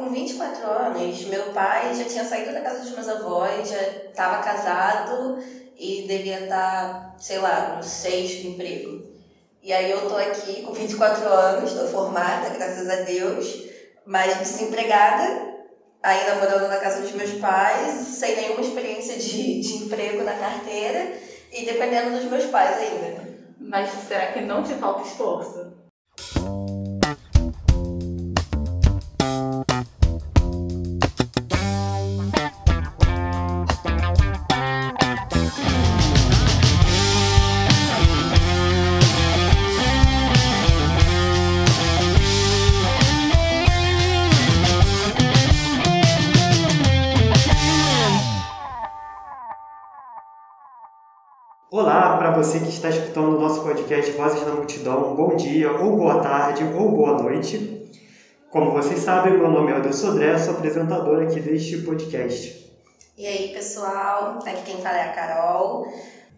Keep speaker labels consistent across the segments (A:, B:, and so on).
A: com 24 anos, meu pai já tinha saído da casa dos meus avós, já estava casado e devia estar, sei lá, no sexto emprego. E aí eu tô aqui com 24 anos, estou formada, graças a Deus, mas desempregada, ainda morando na casa dos meus pais, sem nenhuma experiência de, de emprego na carteira e dependendo dos meus pais ainda.
B: Mas será que não te falta esforço?
C: Está escutando o nosso podcast Vozes da Multidão. Bom dia, ou boa tarde, ou boa noite. Como vocês sabem, meu nome é Aldo Sodré, sou apresentador aqui deste podcast.
A: E aí, pessoal, aqui quem fala é a Carol.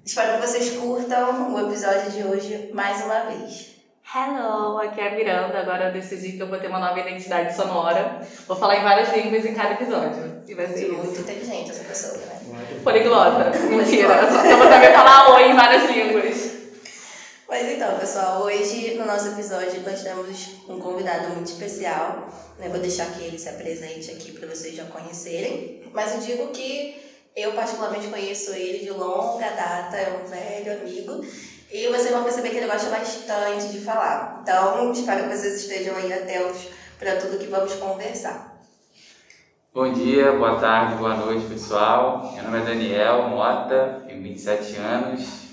A: Espero que vocês curtam o episódio de hoje mais uma vez.
B: Hello, aqui é a Miranda. Agora eu decidi que eu vou ter uma nova identidade sonora. Vou falar em várias línguas em cada episódio. E vai ser
A: Muito
B: isso.
A: inteligente essa pessoa, né?
B: Poliglota. Mentira. Eu só vou saber falar oi em várias línguas.
A: Mas então, pessoal, hoje no nosso episódio nós temos um convidado muito especial. Né? Vou deixar que ele se apresente aqui para vocês já conhecerem. Mas eu digo que eu particularmente conheço ele de longa data, é um velho amigo. E vocês vão perceber que ele gosta bastante de falar. Então, espero que vocês estejam aí atentos para tudo que vamos conversar.
D: Bom dia, boa tarde, boa noite, pessoal. Meu nome é Daniel Mota, tenho 27 anos,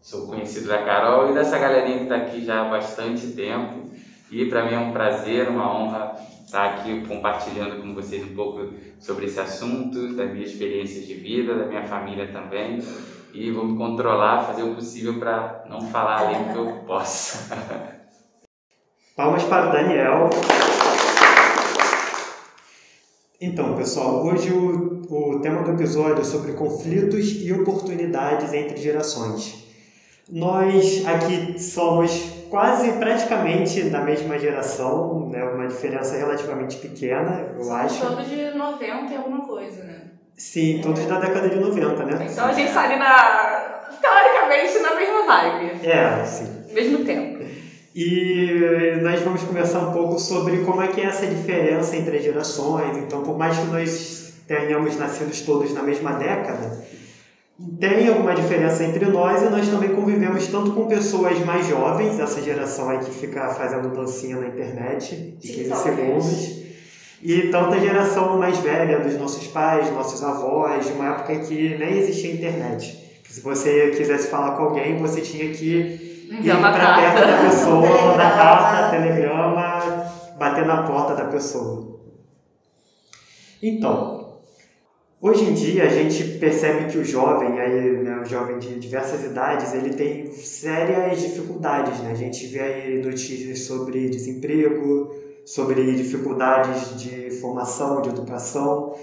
D: sou conhecido da Carol e dessa galerinha que está aqui já há bastante tempo. E para mim é um prazer, uma honra estar aqui compartilhando com vocês um pouco sobre esse assunto, das minhas experiências de vida, da minha família também. E vou me controlar, fazer o possível para não falar além do que eu posso.
C: Palmas para o Daniel. Então, pessoal, hoje o, o tema do episódio é sobre conflitos e oportunidades entre gerações. Nós aqui somos quase praticamente da mesma geração, né? uma diferença relativamente pequena, eu acho.
B: Todos de 90 e alguma coisa, né?
C: Sim, todos da década de 90, né?
B: Então a gente tá ali na. teoricamente na mesma vibe.
C: É, sim.
B: Mesmo tempo.
C: E nós vamos conversar um pouco sobre como é que é essa diferença entre as gerações. Então, por mais que nós tenhamos nascido todos na mesma década, tem alguma diferença entre nós e nós também convivemos tanto com pessoas mais jovens, essa geração aí que fica fazendo dancinha na internet de 15
A: TikTokers.
C: segundos, e tanto a geração mais velha dos nossos pais, nossos avós, de uma época que nem existia internet. Que se você quisesse falar com alguém, você tinha que ir para perto da pessoa, na carta, telegrama, bater na porta da pessoa. Então, hoje em dia a gente percebe que o jovem, aí, né, o jovem de diversas idades, ele tem sérias dificuldades. Né? A gente vê aí notícias sobre desemprego, sobre dificuldades de formação, de educação,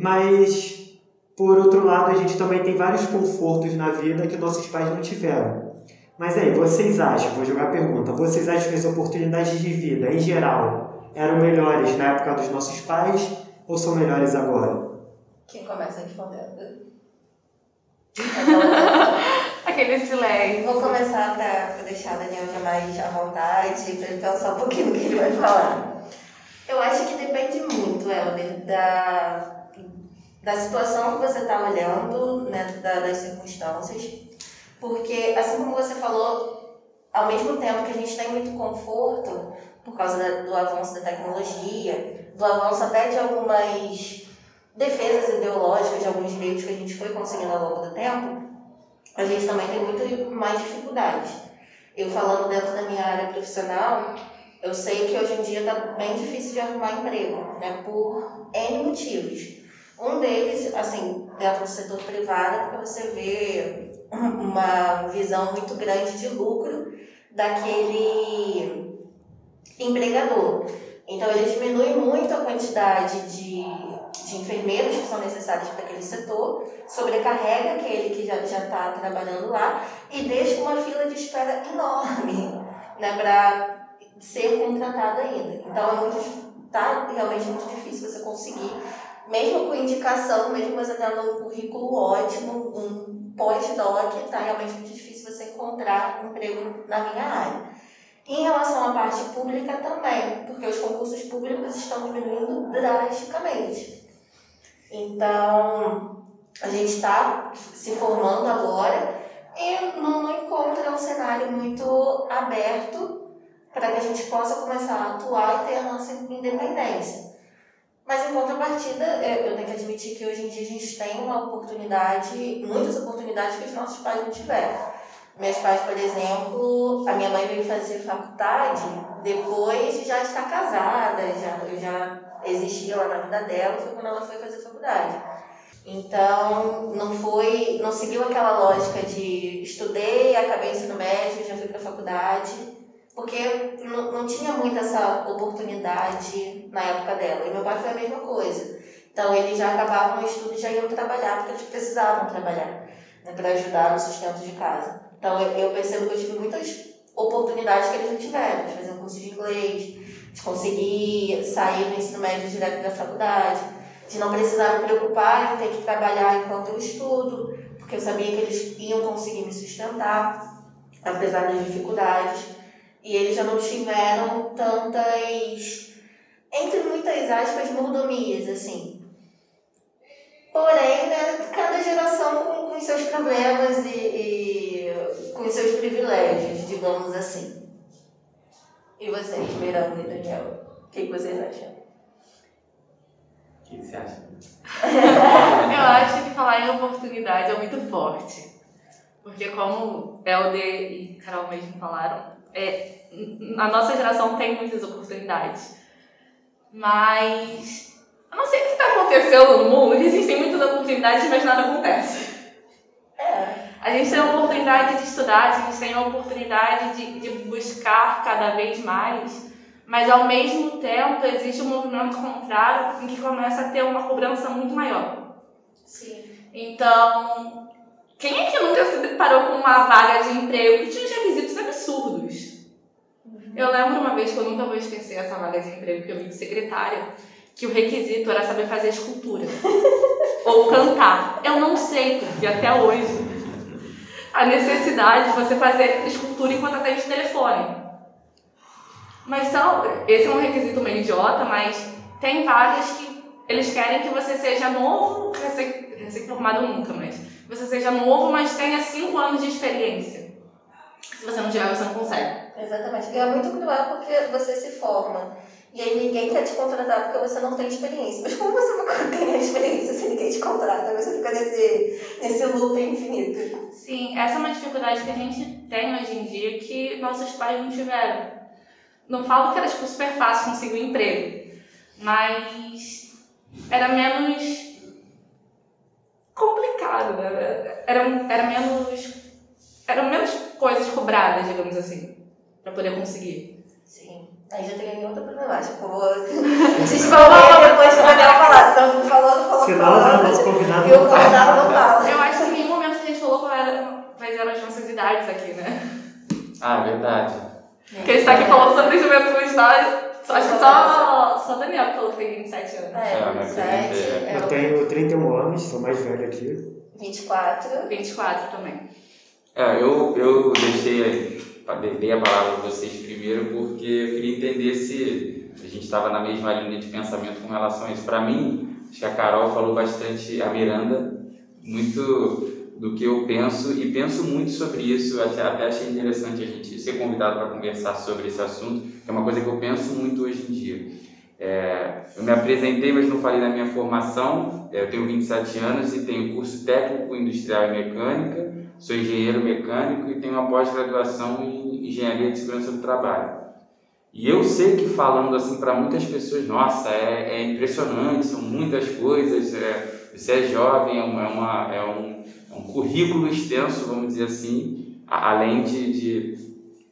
C: mas por outro lado a gente também tem vários confortos na vida que nossos pais não tiveram. Mas aí, vocês acham, vou jogar a pergunta, vocês acham que as oportunidades de vida, em geral, eram melhores na época dos nossos pais ou são melhores agora?
A: Quem começa respondendo?
B: Aquele silêncio.
A: Vou começar para deixar Daniel já mais à vontade, para ele pensar um pouquinho no que ele vai falar. Eu acho que depende muito, Helder, da, da situação que você está olhando, né, da- das circunstâncias. Porque, assim como você falou, ao mesmo tempo que a gente tem muito conforto, por causa da- do avanço da tecnologia, do avanço até de algumas defesas ideológicas, de alguns direitos que a gente foi conseguindo ao longo do tempo, a gente também tem muito mais dificuldades. Eu falando dentro da minha área profissional, eu sei que hoje em dia está bem difícil de arrumar emprego, né, por N motivos. Um deles, assim, dentro do setor privado, é porque você vê uma visão muito grande de lucro daquele empregador. Então, ele diminui muito a quantidade de, de enfermeiros que são necessários para aquele setor, sobrecarrega aquele que já está trabalhando lá e deixa uma fila de espera enorme né, para ser contratado ainda. Então, é muito tá realmente muito difícil você conseguir, mesmo com indicação, mesmo você tendo um currículo ótimo, um pós-doc, tá realmente muito difícil você encontrar um emprego na minha área. Em relação à parte pública também, porque os concursos públicos estão diminuindo drasticamente. Então, a gente está se formando agora e não, encontra um cenário muito aberto para que a gente possa começar a atuar e ter a nossa independência. Mas em contrapartida, eu tenho que admitir que hoje em dia a gente tem uma oportunidade, muitas oportunidades que os nossos pais não tiveram. Meus pais, por exemplo, a minha mãe veio fazer faculdade depois de já estar casada, já, eu já existia lá na vida dela, foi quando ela foi fazer faculdade. Então, não foi, não seguiu aquela lógica de estudei, acabei o ensino médio, já fui para a faculdade, porque não, não tinha muito essa oportunidade na época dela. E meu pai foi a mesma coisa. Então, eles já acabavam o estudo e já iam trabalhar, porque eles precisavam trabalhar né, para ajudar no sustento de casa. Então, eu percebo que eu tive muitas oportunidades que eles não tiveram, fazer um curso de inglês, de conseguir sair do ensino médio direto da faculdade, de não precisar me preocupar em ter que trabalhar enquanto eu estudo, porque eu sabia que eles iam conseguir me sustentar, apesar das dificuldades. E eles já não tiveram tantas, entre muitas aspas, mordomias, assim. Porém, né, cada geração com, com seus problemas e, e com seus privilégios, digamos assim. E vocês, Miranda e Daniel, o que, que vocês acham?
D: O que você acha?
B: Eu acho que falar em oportunidade é muito forte. Porque como Helder e Carol mesmo falaram, é, a nossa geração tem muitas oportunidades. Mas eu não sei o que está acontecendo no mundo, existem muitas oportunidades, mas nada acontece.
A: É.
B: A gente tem a oportunidade de estudar, a gente tem a oportunidade de, de buscar cada vez mais, mas ao mesmo tempo existe um movimento contrário em que começa a ter uma cobrança muito maior.
A: Sim.
B: Então, quem é que nunca se deparou com uma vaga de emprego que tinha uns requisitos absurdos? Eu lembro uma vez que eu nunca vou esquecer essa vaga de emprego que eu vi de secretária, que o requisito era saber fazer escultura ou cantar. Eu não sei, porque até hoje a necessidade de você fazer escultura enquanto atende telefone. Mas são, esse é um requisito meio idiota, mas tem vagas que eles querem que você seja novo, recém-formado nunca, mas você seja novo, mas tenha 5 anos de experiência. Se você não tiver, você não consegue.
A: Exatamente. E é muito cruel porque você se forma. E aí ninguém quer te contratar porque você não tem experiência. Mas como você vai ganhar experiência se ninguém te contrata? Você fica nesse, nesse loop infinito.
B: Sim, essa é uma dificuldade que a gente tem hoje em dia que nossos pais não tiveram. Não falo que era tipo, super fácil conseguir um emprego, mas era menos complicado, né? Era, era menos. Eram menos coisas cobradas, digamos assim, para poder conseguir.
A: Aí já tem outra problemática. Eu vou descobrir depois que o Daniel falar. Se eu falando, falando,
C: Senão,
A: falando.
C: né, nosso convidado
A: E o
C: não
A: convidado não fala.
B: Eu acho que em nenhum momento a gente falou qual era, quais eram as nossas idades aqui, né?
D: Ah, verdade.
B: Porque a gente tá aqui falando sobre juventude, tá? Só, acho que só, só o Daniel que falou que tem 27 anos.
A: É,
D: É, mas
A: 27,
D: é-
A: é
C: Eu tenho 31 anos, sou mais velho aqui.
A: 24.
B: 24 também.
D: É, eu, eu deixei, dei a palavra para vocês primeiro porque eu queria entender se a gente estava na mesma linha de pensamento com relação a isso. Para mim, acho que a Carol falou bastante, a Miranda, muito do que eu penso e penso muito sobre isso. Até, até achei interessante a gente ser convidado para conversar sobre esse assunto, que é uma coisa que eu penso muito hoje em dia. É, eu me apresentei, mas não falei da minha formação. É, Eu tenho 27 anos e tenho curso técnico industrial e mecânica, sou engenheiro mecânico e tenho uma pós-graduação em engenharia de segurança do trabalho. E eu sei que falando assim para muitas pessoas, nossa, é, é impressionante, são muitas coisas, é, você é jovem, é, uma, é, uma- é um, é um currículo extenso, vamos dizer assim, além de, de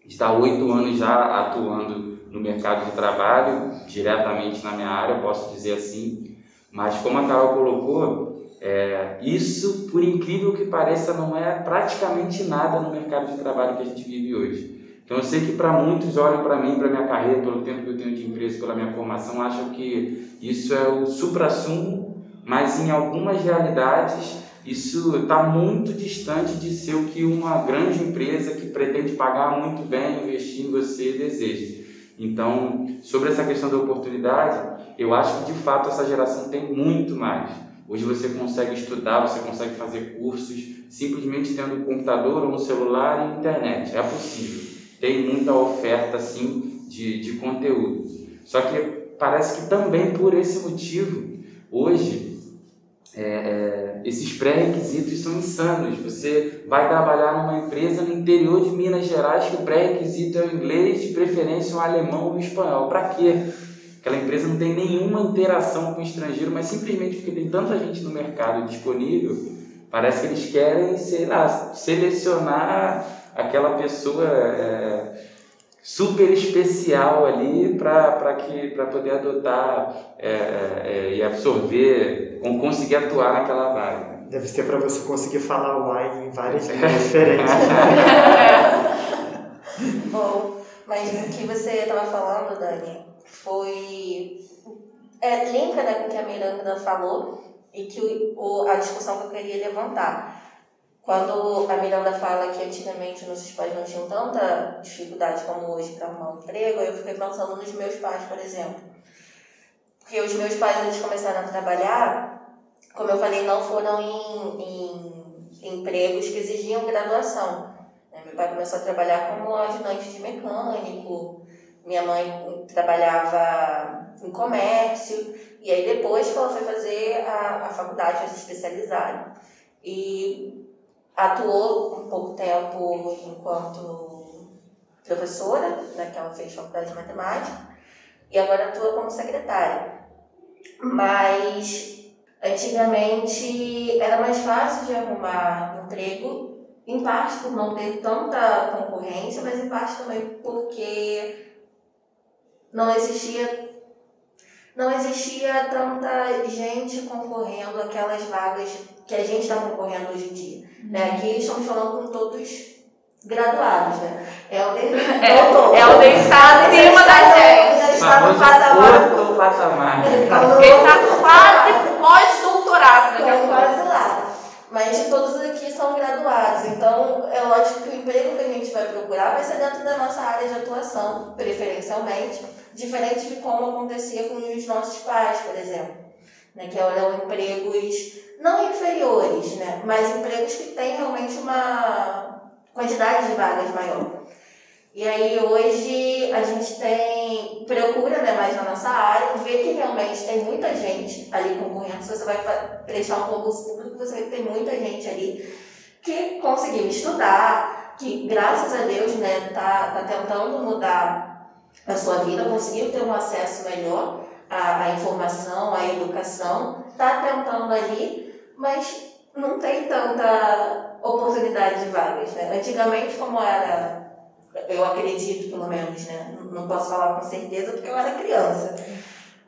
D: estar oito anos já atuando no mercado de trabalho, diretamente na minha área, posso dizer assim. Mas como a Carol colocou, é, isso, por incrível que pareça, não é praticamente nada no mercado de trabalho que a gente vive hoje. Então eu sei que para muitos olham para mim, para minha carreira, pelo tempo que eu tenho de empresa, pela minha formação, acham que isso é o supra-sumo, mas em algumas realidades isso está muito distante de ser o que uma grande empresa que pretende pagar muito bem, investir em você deseja. Então, sobre essa questão da oportunidade, eu acho que de fato essa geração tem muito mais. Hoje você consegue estudar, você consegue fazer cursos simplesmente tendo um computador ou um celular e internet. É possível. Tem muita oferta assim de, de conteúdo. Só que parece que também por esse motivo, hoje, é, é, esses pré-requisitos são insanos. Você vai trabalhar numa empresa no interior de Minas Gerais que o pré-requisito é o inglês, de preferência o alemão ou o espanhol. Para quê? Aquela empresa não tem nenhuma interação com o estrangeiro, mas simplesmente porque tem tanta gente no mercado disponível, parece que eles querem, sei lá, selecionar aquela pessoa é, super especial ali para poder adotar é, é, e absorver, ou conseguir atuar naquela vaga.
C: Deve ser para você conseguir falar wine em várias línguas diferentes.
A: Bom, mas o que você estava falando, Dani, foi. É, linka né, com o que a Miranda falou e que o, a discussão que eu queria levantar. Quando a Miranda fala que antigamente nossos pais não tinham tanta dificuldade como hoje para arrumar um emprego, eu fiquei pensando nos meus pais, por exemplo. Porque os meus pais, eles começaram a trabalhar, como eu falei, não foram em, em empregos que exigiam graduação. Né? Meu pai começou a trabalhar como ajudante de mecânico, minha mãe trabalhava em comércio, e aí depois ela foi fazer a, a faculdade, foi se especializar. E atuou um pouco tempo enquanto professora, né, que ela fez faculdade de matemática, e agora atua como secretária. Mas antigamente era mais fácil de arrumar emprego, em parte por não ter tanta concorrência, mas em parte também porque não existia não existia tanta gente concorrendo aquelas vagas que a gente está concorrendo hoje em dia. Né? Aqui estamos falando com todos graduados, né? Helder,
B: é, doutor. Helder está acima da gente.
A: Já está no patamar. Outro
D: patamar.
B: Ele está quase pós-doutorado.
A: Lá. Mas todos aqui são graduados, então é lógico que o emprego que a gente vai procurar vai ser dentro da nossa área de atuação, preferencialmente, diferente de como acontecia com os nossos pais, por exemplo, né, que eram empregos não inferiores, né, mas empregos que têm realmente uma quantidade de vagas maior. E aí hoje a gente tem, procura né, mais na nossa área, vê que realmente tem muita gente ali concorrendo. Se você vai prestar um concurso público, você vê que tem muita gente ali que conseguiu estudar, que graças a Deus né, tá, tá tentando mudar a sua vida, conseguiu ter um acesso melhor à, à informação, à educação, está tentando ali, mas não tem tanta oportunidade de vagas. Né? Antigamente, como era eu acredito, pelo menos, né? Não posso falar com certeza porque eu era criança.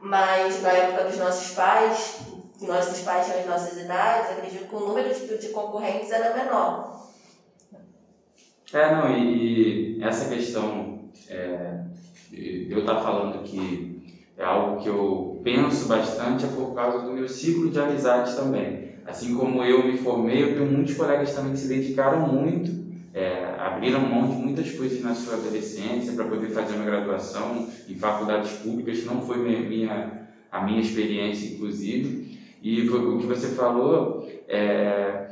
A: Mas na época dos nossos pais, nossos pais tinham as nossas idades, acredito que o número de, de concorrentes era menor.
D: É, não, e, e essa questão, é, eu estar tá falando que é algo que eu penso bastante é por causa do meu ciclo de amizades também. Assim como eu me formei, eu tenho muitos colegas também que se dedicaram muito é, abriram mão de muitas coisas na sua adolescência para poder fazer uma graduação em faculdades públicas, não foi minha, a minha experiência, inclusive. E o que você falou, é,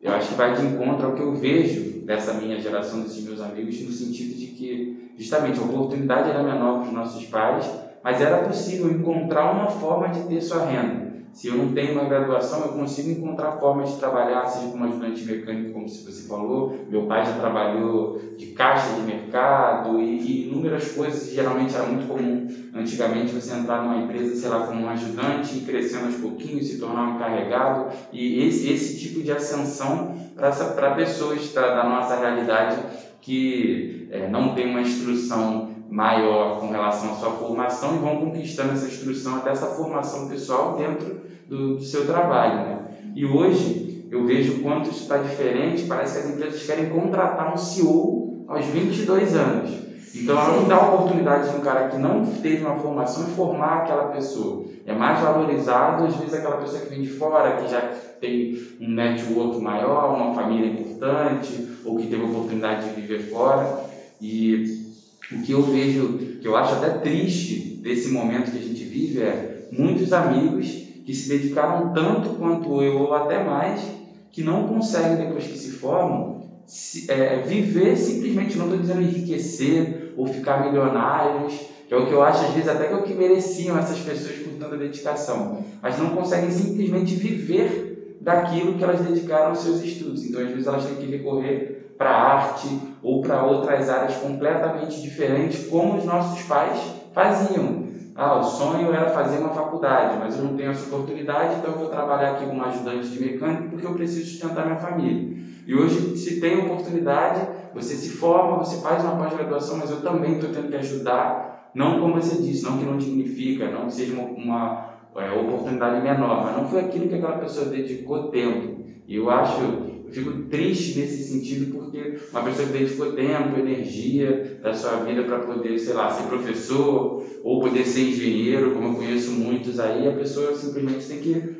D: eu acho que vai de encontro ao que eu vejo dessa minha geração, desses meus amigos, no sentido de que, justamente, a oportunidade era menor para os nossos pais, mas era possível encontrar uma forma de ter sua renda. Se eu não tenho uma graduação, eu consigo encontrar formas de trabalhar, seja como ajudante mecânico, como você falou. Meu pai já trabalhou de caixa de mercado e, e inúmeras coisas. Geralmente era muito comum antigamente você entrar numa empresa, sei lá, como um ajudante, crescendo aos pouquinhos, se tornar um encarregado. E esse, esse tipo de ascensão para pessoas da nossa realidade que é, não tem uma instrução maior com relação à sua formação e vão conquistando essa instrução até essa formação pessoal dentro do, do seu trabalho. Né? E hoje eu vejo quanto isso está diferente, parece que as empresas querem contratar um CEO aos 22 anos. Então ela não dá a oportunidade de um cara que não teve uma formação formar aquela pessoa. É mais valorizado, às vezes, aquela pessoa que vem de fora, que já tem um network maior, uma família importante, ou que teve a oportunidade de viver fora. E o que eu vejo, que eu acho até triste desse momento que a gente vive é muitos amigos que se dedicaram tanto quanto eu, ou até mais, que não conseguem, depois que se formam, se, é, viver simplesmente, não estou dizendo enriquecer ou ficar milionários, que é o que eu acho às vezes até que é o que mereciam essas pessoas por tanta dedicação, mas não conseguem simplesmente viver daquilo que elas dedicaram aos seus estudos. Então, às vezes, elas têm que recorrer para arte ou para outras áreas completamente diferentes, como os nossos pais faziam. Ah, o sonho era fazer uma faculdade, mas eu não tenho essa oportunidade, então eu vou trabalhar aqui como ajudante de mecânico porque eu preciso sustentar minha família. E hoje se tem oportunidade, você se forma, você faz uma pós-graduação, mas eu também estou tendo que ajudar, não como você disse, não que não dignifica, não que seja uma, uma é, oportunidade menor, mas não foi aquilo que aquela pessoa dedicou tempo. E eu acho, eu fico triste nesse sentido porque uma pessoa que dedicou tempo, energia da sua vida para poder, sei lá, ser professor ou poder ser engenheiro, como eu conheço muitos aí, a pessoa simplesmente tem que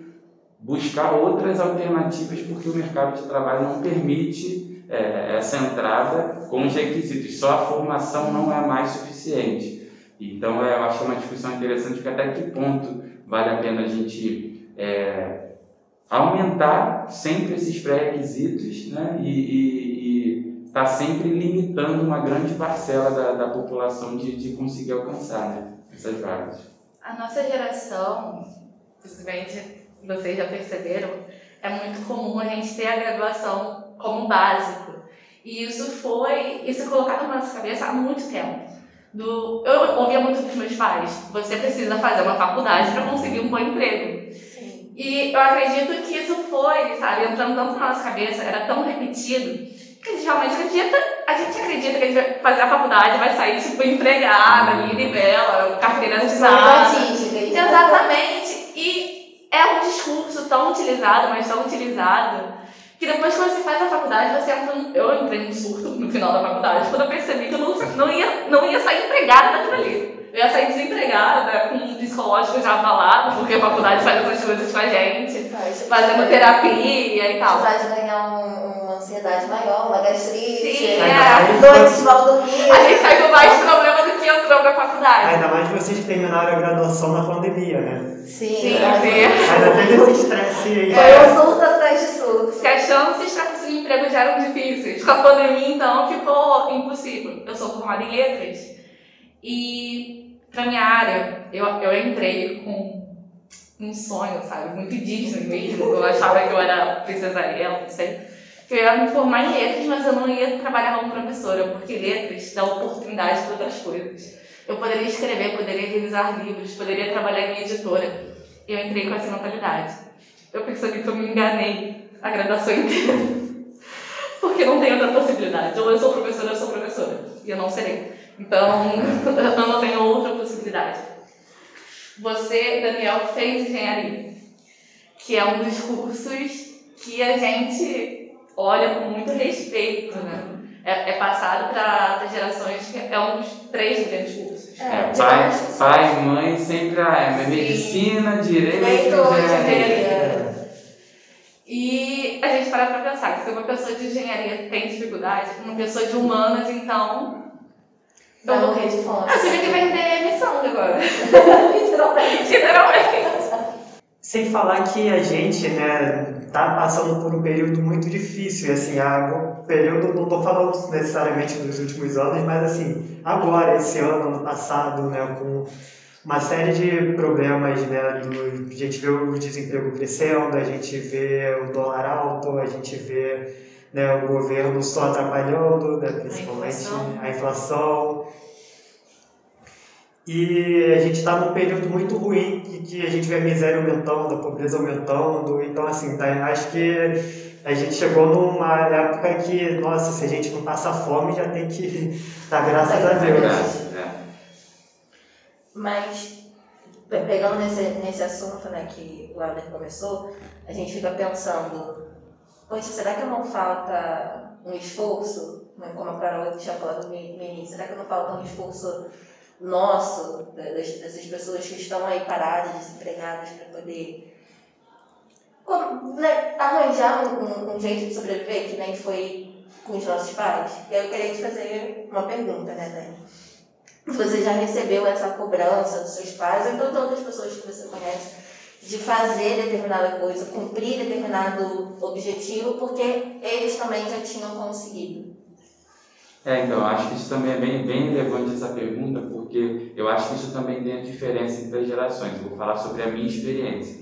D: buscar outras alternativas porque o mercado de trabalho não permite é, essa entrada com os requisitos. Só a formação não é mais suficiente. Então, é, eu acho uma discussão interessante porque até que ponto vale a pena a gente é, aumentar sempre esses pré-requisitos né? e estar tá sempre limitando uma grande parcela da, da população de, de conseguir alcançar né? essas vagas.
B: A nossa geração, principalmente vocês já perceberam, é muito comum a gente ter a graduação como básico. E isso foi, isso é colocado na nossa cabeça há muito tempo. Do, eu ouvia muito dos meus pais, você precisa fazer uma faculdade para conseguir um bom emprego. E eu acredito que isso foi, sabe, entrando tanto na nossa cabeça, era tão repetido, que a gente realmente acredita, a gente acredita que a gente vai fazer a faculdade, vai sair tipo empregada, linda e bela, carteira assinada. Exatamente. E é um discurso tão utilizado, mas tão utilizado, que depois que você faz a faculdade, você entra. Eu entrei num surto no final da faculdade, quando eu percebi que eu não, não, ia, não ia sair empregada daquilo ali. Eu ia sair desempregada, com um psicológico já abalado, porque a faculdade faz essas coisas com a gente, fazendo terapia e tal.
A: Vai ganhar um, uma ansiedade maior, uma gastrite,
B: Sim,
A: é. noites mal dormidas.
B: A gente sai com mais problema do que entrou pra faculdade.
C: Ainda mais vocês terminaram a graduação na pandemia, né?
A: Sim,
B: Sim,
C: Ainda teve esse estresse aí.
A: Foi um surto atrás de surto.
B: Se as chances para conseguir emprego já eram difíceis. Com a pandemia, então, ficou impossível. Eu sou formada em letras e, para minha área, eu, eu entrei com um sonho, sabe? Muito Disney mesmo. Eu achava que eu era princesa Ariel, não sei. Eu ia me formar em letras, mas eu não ia trabalhar como professora, porque letras dá oportunidade para outras coisas. Eu poderia escrever, poderia revisar livros, poderia trabalhar em editora. Eu entrei com essa mentalidade. Eu percebi que eu me enganei a graduação inteira. Porque não tem outra possibilidade. Ou eu sou professora, eu sou professora. E eu não serei. Então, eu não tenho outra possibilidade. Você, Daniel, fez engenharia, que é um dos cursos que a gente olha com muito respeito, né? É, é passado para gerações que é um dos três grandes cursos.
D: É, pai, pai, mãe sempre ah, é medicina, direito, engenharia.
B: E a gente para pra pensar que se uma pessoa de engenharia tem dificuldade, uma pessoa de humanas, então.
A: Vai morrer de fome.
B: Eu tive que vender missão agora.
A: Literalmente.
B: Literalmente.
C: Sem falar que a gente, né, tá passando por um período muito difícil, assim, a, período, não estou falando necessariamente dos últimos anos, mas assim, agora, esse ano, ano passado, né, com uma série de problemas, né, do, a gente vê o desemprego crescendo, a gente vê o dólar alto, a gente vê né, o governo só atrapalhando, né, principalmente a inflação. A inflação e a gente está num período muito ruim que, que a gente vê a miséria aumentando, a pobreza aumentando. Então, assim, tá, acho que a gente chegou numa época que, nossa, se a gente não passa fome, já tem que dar graças a Deus.
A: É. Mas, pegando nesse, nesse assunto né, que o Abner começou, a gente fica pensando, poxa, será que não falta um esforço como a Carol tinha falado no início, será que não falta um esforço nosso, dessas pessoas que estão aí paradas, desempregadas, para poder né, arranjar um, um, jeito de sobreviver, que nem foi com os nossos pais? E aí eu queria te fazer uma pergunta, né, Dani? Você já recebeu essa cobrança dos seus pais, ou então todas as pessoas que você conhece, de fazer determinada coisa, cumprir determinado objetivo, porque eles também já tinham conseguido.
D: É, então, acho que isso também é bem, bem relevante essa pergunta, porque eu acho que isso também tem a diferença entre as gerações. Eu vou falar sobre a minha experiência.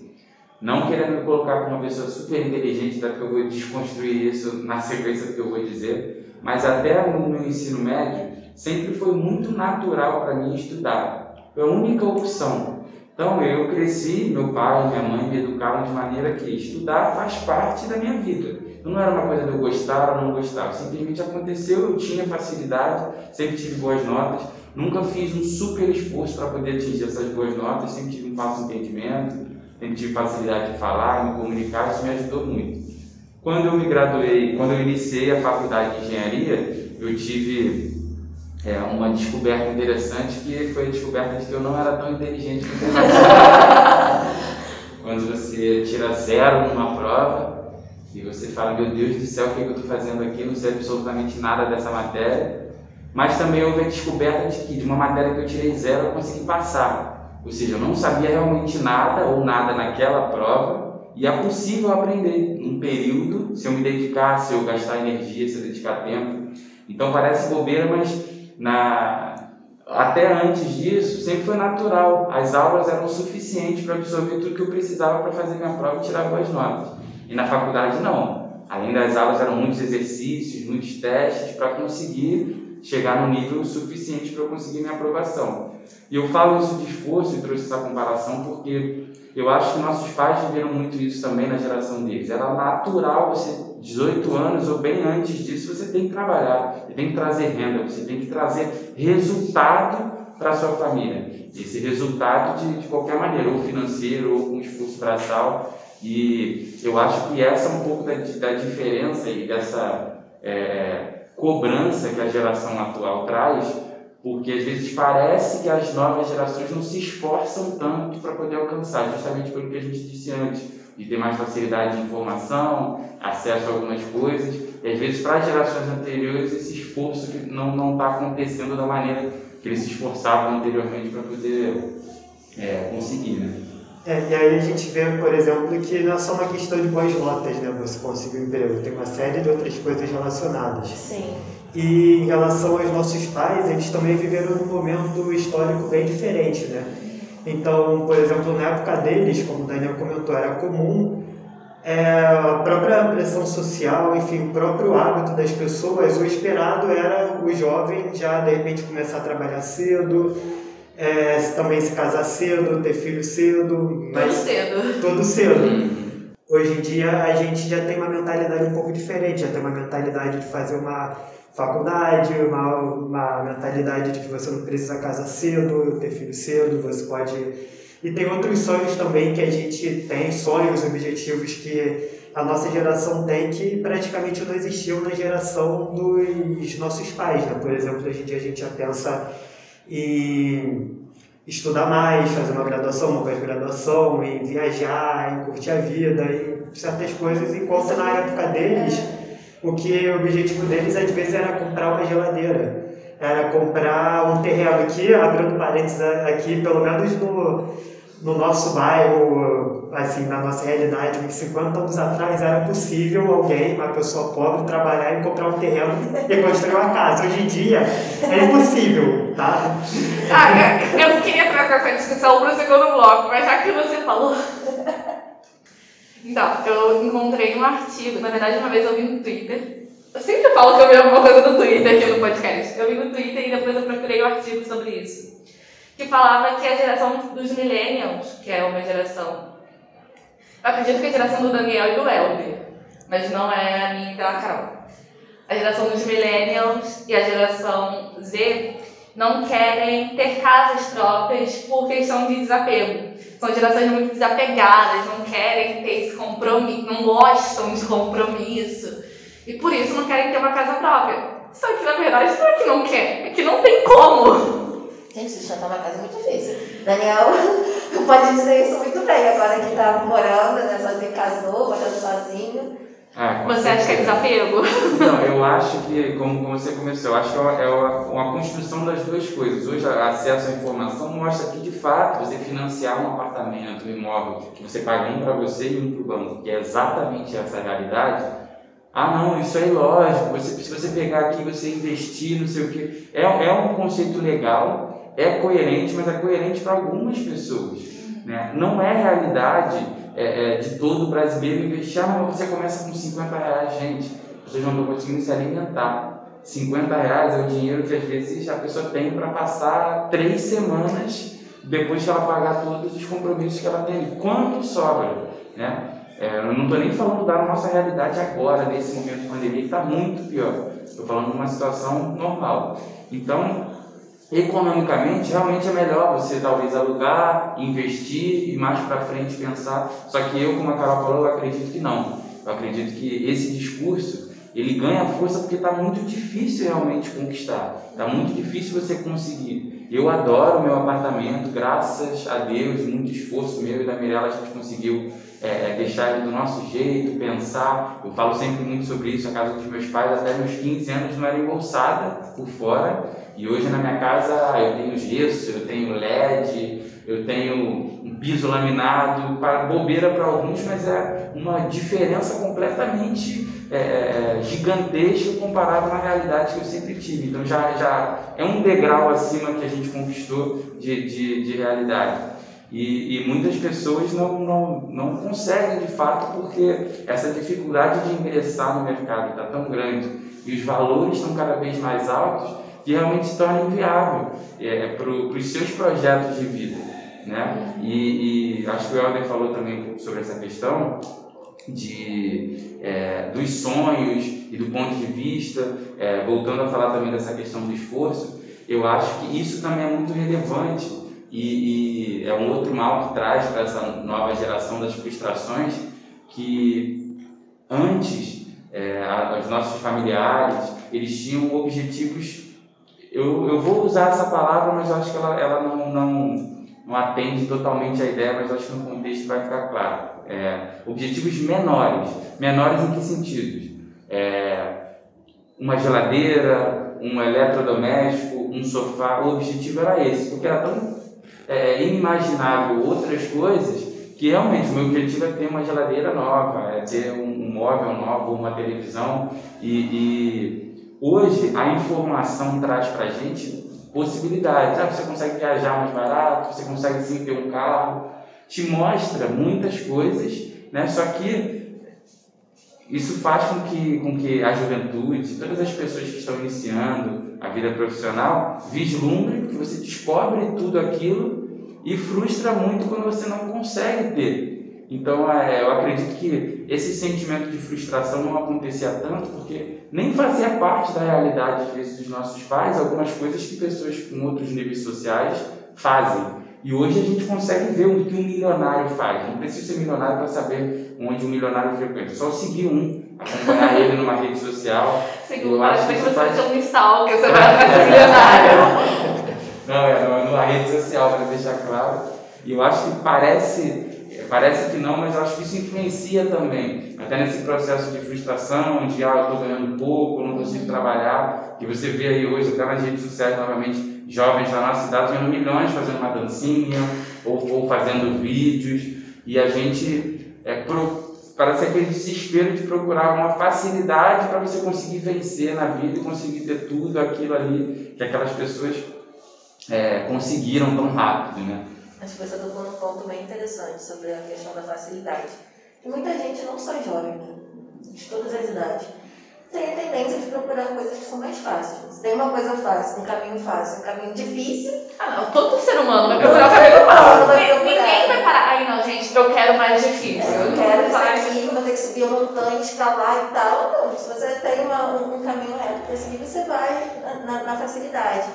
D: Não querendo me colocar como uma pessoa super inteligente, até que eu vou desconstruir isso na sequência do que eu vou dizer, mas até no meu ensino médio, sempre foi muito natural para mim estudar. Foi a única opção. Então eu cresci, meu pai e minha mãe me educaram de maneira que estudar faz parte da minha vida. Não era uma coisa de eu gostar ou não gostar, simplesmente aconteceu, eu tinha facilidade, sempre tive boas notas, nunca fiz um super esforço para poder atingir essas boas notas, sempre tive um fácil entendimento, sempre tive facilidade de falar, me comunicar, isso me ajudou muito. Quando eu me graduei, quando eu iniciei a faculdade de engenharia, eu tive é, uma descoberta interessante que foi a descoberta de que eu não era tão inteligente quanto eu Quando você tira zero numa prova e você fala, meu Deus do céu, o que eu estou fazendo aqui? Não sei absolutamente nada dessa matéria. Mas também houve a descoberta de que de uma matéria que eu tirei zero eu consegui passar. Ou seja, eu não sabia realmente nada ou nada naquela prova e é possível aprender num período se eu me dedicar, se eu gastar energia, se eu dedicar tempo. Então parece bobeira, mas na, até antes disso, sempre foi natural. As aulas eram suficientes para absorver tudo que eu precisava para fazer minha prova e tirar boas notas. E na faculdade, não. Além das aulas, eram muitos exercícios, muitos testes para conseguir chegar no nível suficiente para eu conseguir minha aprovação. E eu falo isso de esforço e trouxe essa comparação porque eu acho que nossos pais viveram muito isso também na geração deles. Era natural você 18 anos ou bem antes disso, você tem que trabalhar, você tem que trazer renda, você tem que trazer resultado para sua família. Esse resultado de, de qualquer maneira, ou financeiro, ou com esforço braçal. E eu acho que essa é um pouco da, da diferença e dessa é, cobrança que a geração atual traz, porque às vezes parece que as novas gerações não se esforçam tanto para poder alcançar, justamente pelo que a gente disse antes de ter mais facilidade de informação, acesso a algumas coisas. E às vezes, para gerações anteriores, esse esforço que não está acontecendo da maneira que eles se esforçavam anteriormente para poder é, conseguir. Né?
C: É, e aí a gente vê, por exemplo, que não é só uma questão de boas notas, né? Você conseguir um emprego, tem uma série de outras coisas relacionadas.
A: Sim.
C: E em relação aos nossos pais, eles também viveram um momento histórico bem diferente, né? Então, por exemplo, na época deles, como o Daniel comentou, era comum é, a própria pressão social, enfim, o próprio hábito das pessoas, o esperado era o jovem já de repente começar a trabalhar cedo, é, também se casar cedo, ter filho cedo.
B: Mas todo cedo.
C: Todo cedo. Hoje em dia a gente já tem uma mentalidade um pouco diferente, já tem uma mentalidade de fazer uma faculdade, uma, uma mentalidade de que você não precisa casar cedo, ter filho cedo, você pode. E tem outros sonhos também que a gente tem, sonhos, objetivos que a nossa geração tem que praticamente não existiam na geração dos nossos pais. Né? Por exemplo, hoje em dia a gente já pensa em estudar mais, fazer uma graduação, uma pós-graduação, em viajar, em curtir a vida, e certas coisas, enquanto na época deles o que o objetivo deles às vezes era comprar uma geladeira, era comprar um terreno aqui, abrindo parênteses aqui, pelo menos no, no nosso bairro, assim, na nossa realidade, uns 50 anos atrás era possível alguém, uma pessoa pobre, trabalhar e comprar um terreno e construir uma casa. Hoje em dia é impossível, tá?
B: Ah, eu, eu queria trazer essa discussão para o segundo bloco, mas já que você falou. Então, eu encontrei um artigo, na verdade, uma vez eu vi no Twitter. Eu sempre falo que eu vi alguma coisa no Twitter aqui no podcast. Eu vi no Twitter e depois eu procurei um artigo sobre isso. Que falava que a geração dos millennials, que é uma geração. Eu acredito que é a geração do Daniel e do Elber, mas não é a minha e da Carol. A geração dos millennials e a geração Z não querem ter casas próprias por questão de desapego são gerações muito desapegadas, não querem ter esse compromisso, não gostam de compromisso. E por isso não querem ter uma casa própria. Só que na verdade não é que não quer, é que não tem como.
A: Gente, sustentar uma casa é muito difícil. Daniel pode dizer isso muito bem, agora que tá morando, né, sozinho, casou, morando sozinho.
D: Ah, com
B: Você acha que é desapego?
D: Não, eu acho que, como, como você começou, eu acho que é uma, é construção das duas coisas. Hoje, acesso à informação mostra que, de fato, você financiar um apartamento, um imóvel, que você paga um para você e um para o banco, que é exatamente essa realidade. Ah, não, isso é ilógico. Você, se você pegar aqui, você investir, não sei o quê. É, é um conceito legal, é coerente, mas é coerente para algumas pessoas. Né? Não é realidade é, é, de todo brasileiro investir. Ah, mas você começa com 50 reais, gente. Pessoas não estão conseguindo se alimentar. 50 reais é o dinheiro que às vezes a pessoa tem para passar três semanas depois que ela pagar todos os compromissos que ela tem. Quanto sobra? Né? É, eu não estou nem falando da nossa realidade agora, nesse momento de pandemia, que está muito pior. Estou falando de uma situação normal. Então, economicamente, realmente é melhor você talvez alugar, investir e mais para frente pensar. Só que eu, como a Carol falou, eu acredito que não. Eu acredito que esse discurso ele ganha força porque está muito difícil realmente conquistar. Está muito difícil você conseguir. Eu adoro meu apartamento, graças a Deus, muito esforço meu e da Mirella a gente conseguiu é, deixar ele do nosso jeito, pensar. Eu falo sempre muito sobre isso. A casa dos meus pais, até meus 15 anos, não era embolsada por fora. E hoje na minha casa eu tenho gesso, eu tenho LED, eu tenho um piso laminado, para bobeira para alguns, mas é uma diferença completamente é, gigantesca comparado na realidade que eu sempre tive. Então já, já é um degrau acima que a gente conquistou de, de, de realidade. E, e, muitas pessoas não, não, não conseguem de fato porque essa dificuldade de ingressar no mercado está tão grande e os valores estão cada vez mais altos que realmente se torna inviável é, para os seus projetos de vida. Né? E, e acho que o Helder falou também sobre essa questão de, é, dos sonhos e do ponto de vista, é, voltando a falar também dessa questão do esforço, eu acho que isso também é muito relevante e, e é um outro mal que traz para essa nova geração das frustrações que antes é, os nossos familiares eles tinham objetivos eu, eu vou usar essa palavra mas acho que ela, ela não, não, não atende totalmente a ideia mas acho que no contexto vai ficar claro. É, objetivos menores. Menores em que sentidos? É, uma geladeira um eletrodoméstico um sofá. O objetivo era esse porque era tão é, inimaginável outras coisas que realmente o meu objetivo é ter uma geladeira nova, é ter um, um móvel novo, uma televisão e, e, hoje a informação traz para a gente possibilidades. Ah, você consegue viajar mais barato, você consegue sim ter um carro, te mostra muitas coisas, né? Só que isso faz com que, com que a juventude, todas as pessoas que estão iniciando a vida profissional, vislumbrem que você descobre tudo aquilo e frustra muito quando você não consegue ter. Então, é, eu acredito que esse sentimento de frustração não acontecia tanto porque nem fazia parte da realidade, às vezes, dos nossos pais, algumas coisas que pessoas com outros níveis sociais fazem. E hoje a gente consegue ver o que um milionário faz. Não precisa ser milionário para saber onde um milionário frequenta. Só seguir um, acompanhar ele numa rede social.
B: Segundo, acho que você vai ser um stalker, você vai ficar milionário.
D: Não, é numa rede social, para deixar claro. E eu acho que parece, parece que não, mas acho que isso influencia também. Até nesse processo de frustração, de ah, eu estou ganhando pouco, não consigo trabalhar. E você vê aí hoje, até nas redes sociais, novamente, jovens da nossa cidade ganhando milhões fazendo uma dancinha ou, ou fazendo vídeos. E a gente é, pro, parece aquele desespero de procurar uma facilidade para você conseguir vencer na vida e conseguir ter tudo aquilo ali que aquelas pessoas é, conseguiram tão rápido, né?
A: Acho que você tocou num ponto bem interessante sobre a questão da facilidade. E muita gente, não só jovem, né? de todas as idades, tem a tendência de procurar coisas que são mais fáceis. Tem uma coisa fácil, um caminho fácil, um caminho difícil.
B: Ah, não, todo ser humano vai procurar o caminho fácil. Ninguém vai parar. Ai, não, gente, eu quero mais difícil.
A: Eu quero isso aqui, vou ter que subir montanhas pra lá e tal. Não, se você tem uma, um, um caminho reto para seguir, você vai na, na, na facilidade.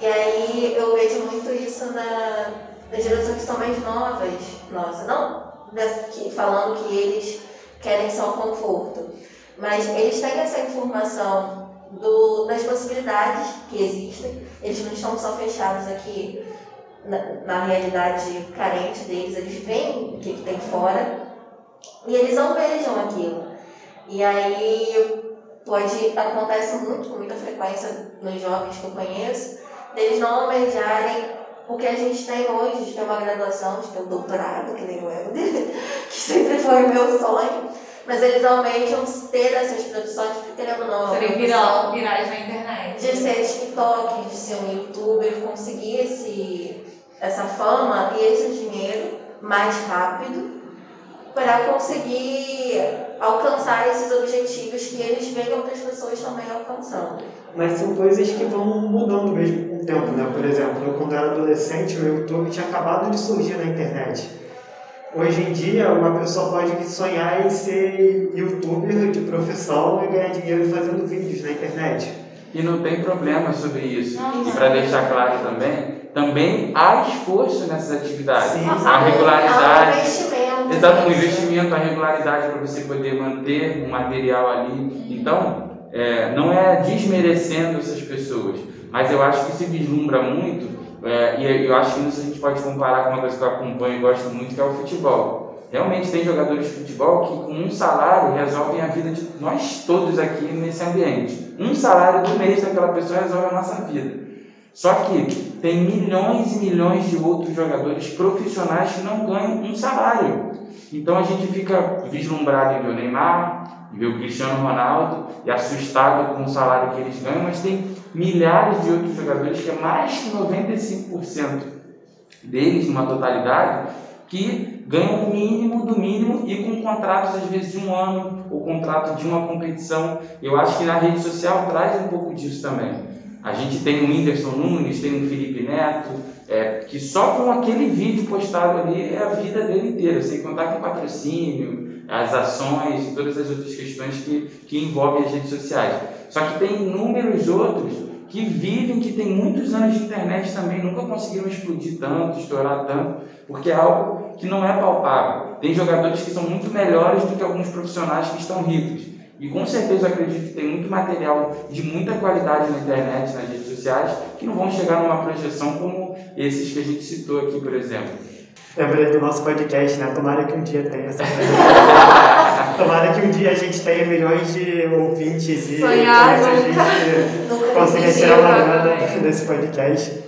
A: E aí eu vejo muito isso na, nas gerações que são mais novas, nossa, não falando que eles querem só conforto, mas eles têm essa informação do, das possibilidades que existem. Eles não estão só fechados aqui na, na realidade carente deles, eles veem o que, que tem fora e eles almejam aquilo. E aí pode acontece muito, com muita frequência nos jovens que eu conheço, deles não almejarem o que a gente tem hoje, de ter uma graduação, de ter um doutorado, que nem o Helder, que sempre foi o meu sonho. Mas eles almejam ter essas produções, porque querendo ou não,
B: Serem viral, virais na internet.
A: de ser TikTok, de ser um youtuber, conseguir esse, essa fama e esse dinheiro mais rápido para conseguir alcançar esses objetivos que eles veem outras pessoas também alcançando.
C: Mas são coisas que vão mudando mesmo com o tempo, né? Por exemplo, eu, quando era adolescente, o YouTube tinha acabado de surgir na internet. Hoje em dia, uma pessoa pode sonhar em ser youtuber de profissão e ganhar dinheiro fazendo vídeos na internet.
D: E não tem problema sobre isso. E para deixar claro também, também há esforço nessas atividades.
C: Sim.
D: A
A: Há
D: regularidade.
A: investimento.
D: Exato, um investimento, a regularidade para você poder manter um material ali. Então, é, não é desmerecendo essas pessoas, mas eu acho que se vislumbra muito, é, e eu acho que isso a gente pode comparar com uma coisa que eu acompanho e gosto muito, que é o futebol. Realmente tem jogadores de futebol que com um salário resolvem a vida de nós todos aqui nesse ambiente. Um salário do mês daquela pessoa resolve a nossa vida. Só que tem milhões e milhões de outros jogadores profissionais que não ganham um salário. Então a gente fica vislumbrado em ver o Neymar, em ver o Cristiano Ronaldo e assustado com o salário que eles ganham, mas tem milhares de outros jogadores que é mais que 95% deles, numa totalidade, que ganham o mínimo do mínimo e com contratos às vezes de um ano ou contrato de uma competição. Eu acho que na rede social traz um pouco disso também. A gente tem o Whindersson Nunes, tem o Felipe Neto, é, que só com aquele vídeo postado ali é a vida dele inteira, sem contar com patrocínio, as ações e todas as outras questões que, que envolvem as redes sociais. Só que tem inúmeros outros que vivem, que têm muitos anos de internet também, nunca conseguiram explodir tanto, estourar tanto, porque é algo que não é palpável. Tem jogadores que são muito melhores do que alguns profissionais que estão ricos. E com certeza eu acredito que tem muito material de muita qualidade na internet, nas redes sociais, que não vão chegar numa projeção como esses que a gente citou aqui, por exemplo.
C: Lembrei do nosso podcast, né? Tomara que um dia tenha essa. Tomara que um dia a gente tenha milhões de ouvintes e
B: Sonhar
C: a gente
A: Nunca
C: consiga tirar uma
B: exatamente.
C: grana desse podcast.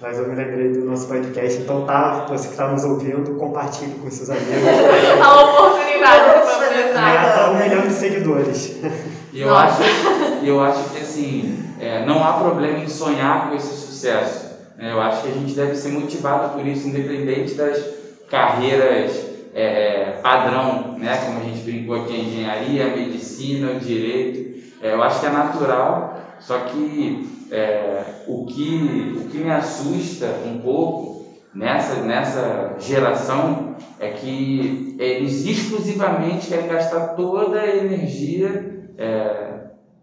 C: Mas eu me lembrei do nosso podcast, então tá, você que está nos ouvindo, compartilhe com seus amigos.
B: A oportunidade
A: fazer
B: aproveitar.
C: Meta um milhão de seguidores.
D: E eu
B: Nossa.
D: acho, eu acho que assim, é, não há problema em sonhar com esse sucesso. né? Eu acho que a gente deve ser motivado por isso, independente das carreiras é, é, padrão, né? como a gente brincou aqui, a engenharia, a medicina, o direito. É, eu acho que é natural, só que é, o, que, o que me assusta um pouco nessa, nessa geração é que eles exclusivamente querem gastar toda a energia é,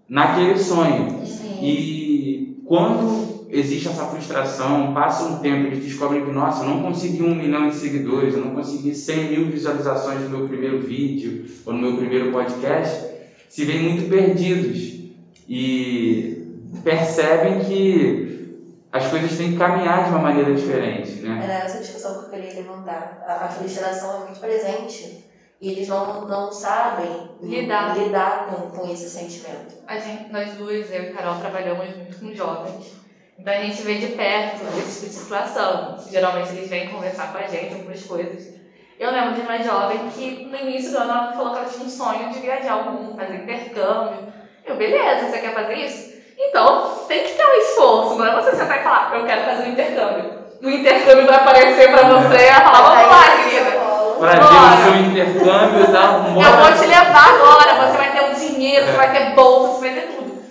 D: naquele sonho.
A: Sim.
D: E quando existe essa frustração, passa um tempo, eles descobrem que, nossa, eu não consegui um milhão de seguidores, eu não consegui 100 mil visualizações no meu primeiro vídeo ou no meu primeiro podcast, se veem muito perdidos e percebem que as coisas têm que caminhar de uma maneira diferente, né?
A: Era essa discussão que eu queria levantar. A, a frustração é muito presente. E eles não, não sabem
B: Lidar.
A: lidar com, com esse sentimento.
B: A gente, nós duas, eu e Carol, trabalhamos muito com jovens. Então a gente vê de perto esse tipo de situação. Geralmente eles vêm conversar com a gente algumas coisas. Eu lembro de uma jovem que no início do ano ela falou que ela tinha um sonho de viajar ao mundo, fazer intercâmbio. Eu, beleza, você quer fazer isso? Então tem que ter um esforço, não é você sentar e falar, eu quero fazer um intercâmbio. O intercâmbio vai aparecer pra você e ela fala, vamos lá, querida.
D: Para ver o seu intercâmbio, tá?
B: Eu vou te levar agora, você vai ter um dinheiro, você vai ter bolsa, você vai ter tudo.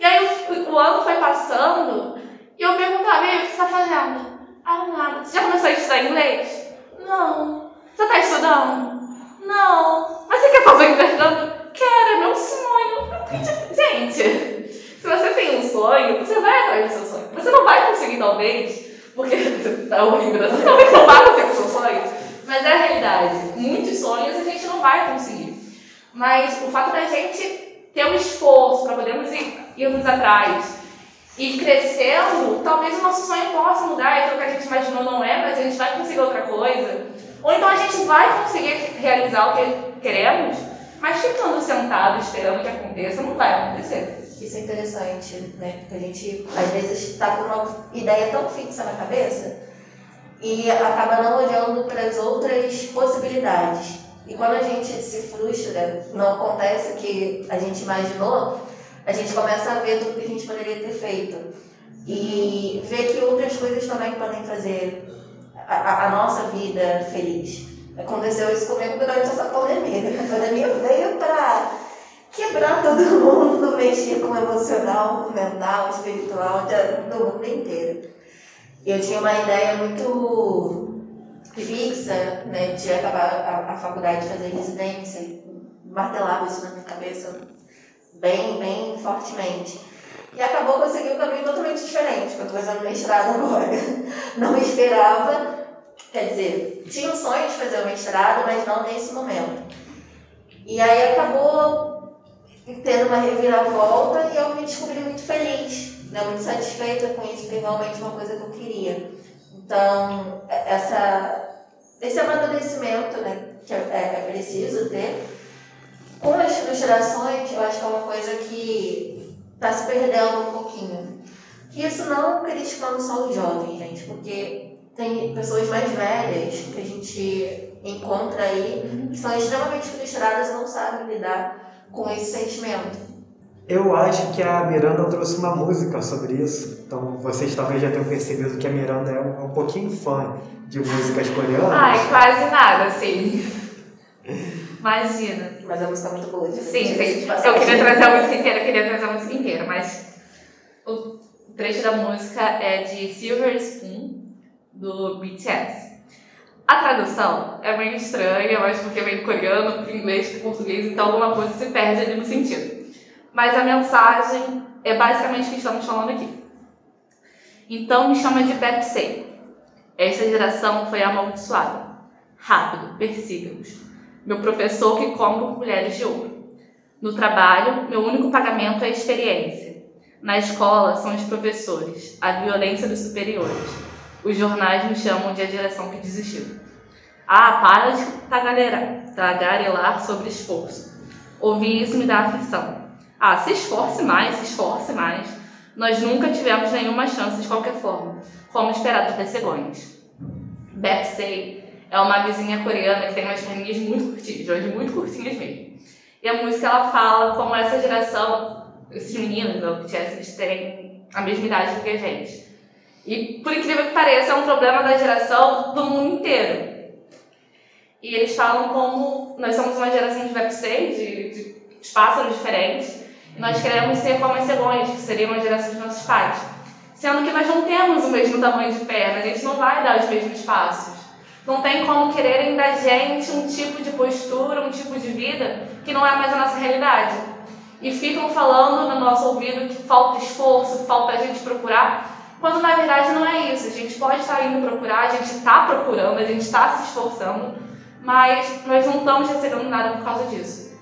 B: E aí o, o ano foi passando e eu perguntava, e o você tá fazendo? Ah, nada. Você já começou a estudar inglês? Não. Você tá estudando? Não. Mas você quer fazer um intercâmbio? Quero, é meu sonho. Gente, se você tem um sonho, você vai atrás do seu sonho. Você não vai conseguir, talvez, porque tá horrível, né? Você talvez não vai conseguir o seu sonho. Mas é a realidade. Muitos sonhos a gente não vai conseguir. Mas o fato da gente ter um esforço para podermos ir, irmos atrás e crescendo, talvez o nosso sonho possa mudar, e aquilo que a gente imaginou não é, mas a gente vai conseguir outra coisa. Ou então a gente vai conseguir realizar o que queremos, mas ficando sentado esperando que aconteça, não vai acontecer.
A: Isso é interessante, né? Porque a gente às vezes está com uma ideia tão fixa na cabeça e acaba não olhando para as outras possibilidades. E quando a gente se frustra, não acontece o que a gente imaginou, a gente começa a ver tudo que a gente poderia ter feito. E ver que outras coisas também podem fazer a, a nossa vida feliz. Aconteceu isso comigo durante essa pandemia. A pandemia veio para quebrar todo mundo, mexer com o emocional, com o mental, espiritual, do mundo inteiro. Eu tinha uma ideia muito fixa né, de acabar a, a faculdade, fazer residência, martelava isso na minha cabeça bem, bem fortemente. E acabou segui um caminho totalmente diferente, eu estou fazendo mestrado agora. Não esperava, quer dizer, tinha o sonho de fazer o mestrado, mas não nesse momento. E aí acabou tendo uma reviravolta e eu me descobri muito feliz, né? muito satisfeita com isso, porque realmente é uma coisa que eu queria. Então, é, essa, esse amadurecimento né, que é, é preciso ter, com as ilustrações, eu acho que é uma coisa que está se perdendo um pouquinho. Isso não criticando só os jovens, gente, porque tem pessoas mais velhas que a gente encontra aí que são extremamente frustradas e não sabem lidar com esse sentimento.
C: Eu acho que a Miranda trouxe uma música sobre isso. Então vocês talvez já tenham percebido que a Miranda é um, um pouquinho fã de músicas coreanas.
B: Ai, quase nada, sim. Imagina.
A: Mas a música é muito boa.
B: Sim, sim. Eu queria trazer a música inteira, eu queria trazer a música inteira, mas o trecho da música é de Silver Spoon, do BTS. A tradução é meio estranha, mas porque vem coreano, para inglês, para português, então alguma coisa se perde ali no sentido. Mas a mensagem é basicamente o que estamos falando aqui. Então me chama de Pepsi. Essa geração foi amaldiçoada. Rápido, persiga-os meu professor que come com colheres de ouro. No trabalho, meu único pagamento é a experiência. Na escola, são os professores, a violência dos superiores. Os jornais me chamam de a geração que desistiu. Ah, para de tagarelar sobre esforço. Ouvir isso me dá aflição. Ah, se esforce mais, se esforce mais. Nós nunca tivemos nenhuma chance de qualquer forma, como esperado ter cegonhas. Betsy é uma vizinha coreana que tem umas perninhas muito curtinhas, muito curtinhas mesmo. E a música ela fala como essa geração, esses meninos do BTS, eles têm a mesma idade que a gente. E por incrível que pareça, é um problema da geração do mundo inteiro. E eles falam como nós somos uma geração de Web 6, de, de pássaros diferentes, e nós queremos ser como as cegonhas, que seriam a geração dos nossos pais. Sendo que nós não temos o mesmo tamanho de perna, a gente não vai dar os mesmos passos. Não tem como quererem da gente um tipo de postura, um tipo de vida que não é mais a nossa realidade. E ficam falando no nosso ouvido que falta esforço, falta a gente procurar, quando na verdade não é isso. A gente pode estar indo procurar, a gente está procurando, a gente está se esforçando, mas nós não estamos recebendo nada por causa disso.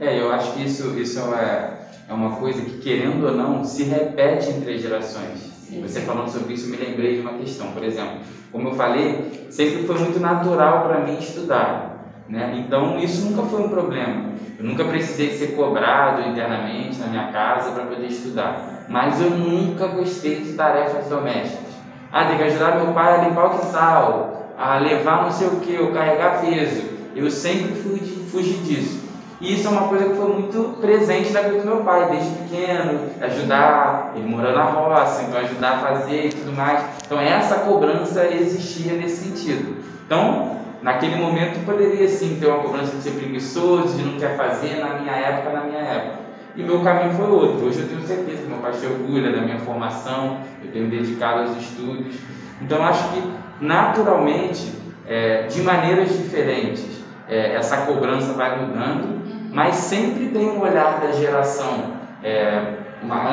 D: É, eu acho que isso, isso é, é uma coisa que, querendo ou não, se repete entre as gerações. Sim. Você falando sobre isso, me lembrei de uma questão. Por exemplo, como eu falei, sempre foi muito natural para mim estudar. Né? Então, isso nunca foi um problema. Eu nunca precisei ser cobrado internamente na minha casa para poder estudar. Mas eu nunca gostei de tarefas domésticas. Ah, tem que ajudar meu pai a limpar o quintal, a levar não sei o que, ou carregar peso. Eu sempre fugi, fugi disso. E isso é uma coisa que foi muito presente na vida do meu pai, desde pequeno, ajudar, ele morando na roça, então ajudar a fazer e tudo mais. Então essa cobrança existia nesse sentido. Então, naquele momento poderia sim ter uma cobrança de ser preguiçoso, de não quer fazer, na minha época, na minha época. E meu caminho foi outro. Hoje eu tenho certeza que meu pai se orgulha da minha formação, eu tenho dedicado aos estudos. Então acho que naturalmente, é, de maneiras diferentes, é, essa cobrança vai mudando mas sempre tem um olhar da geração é,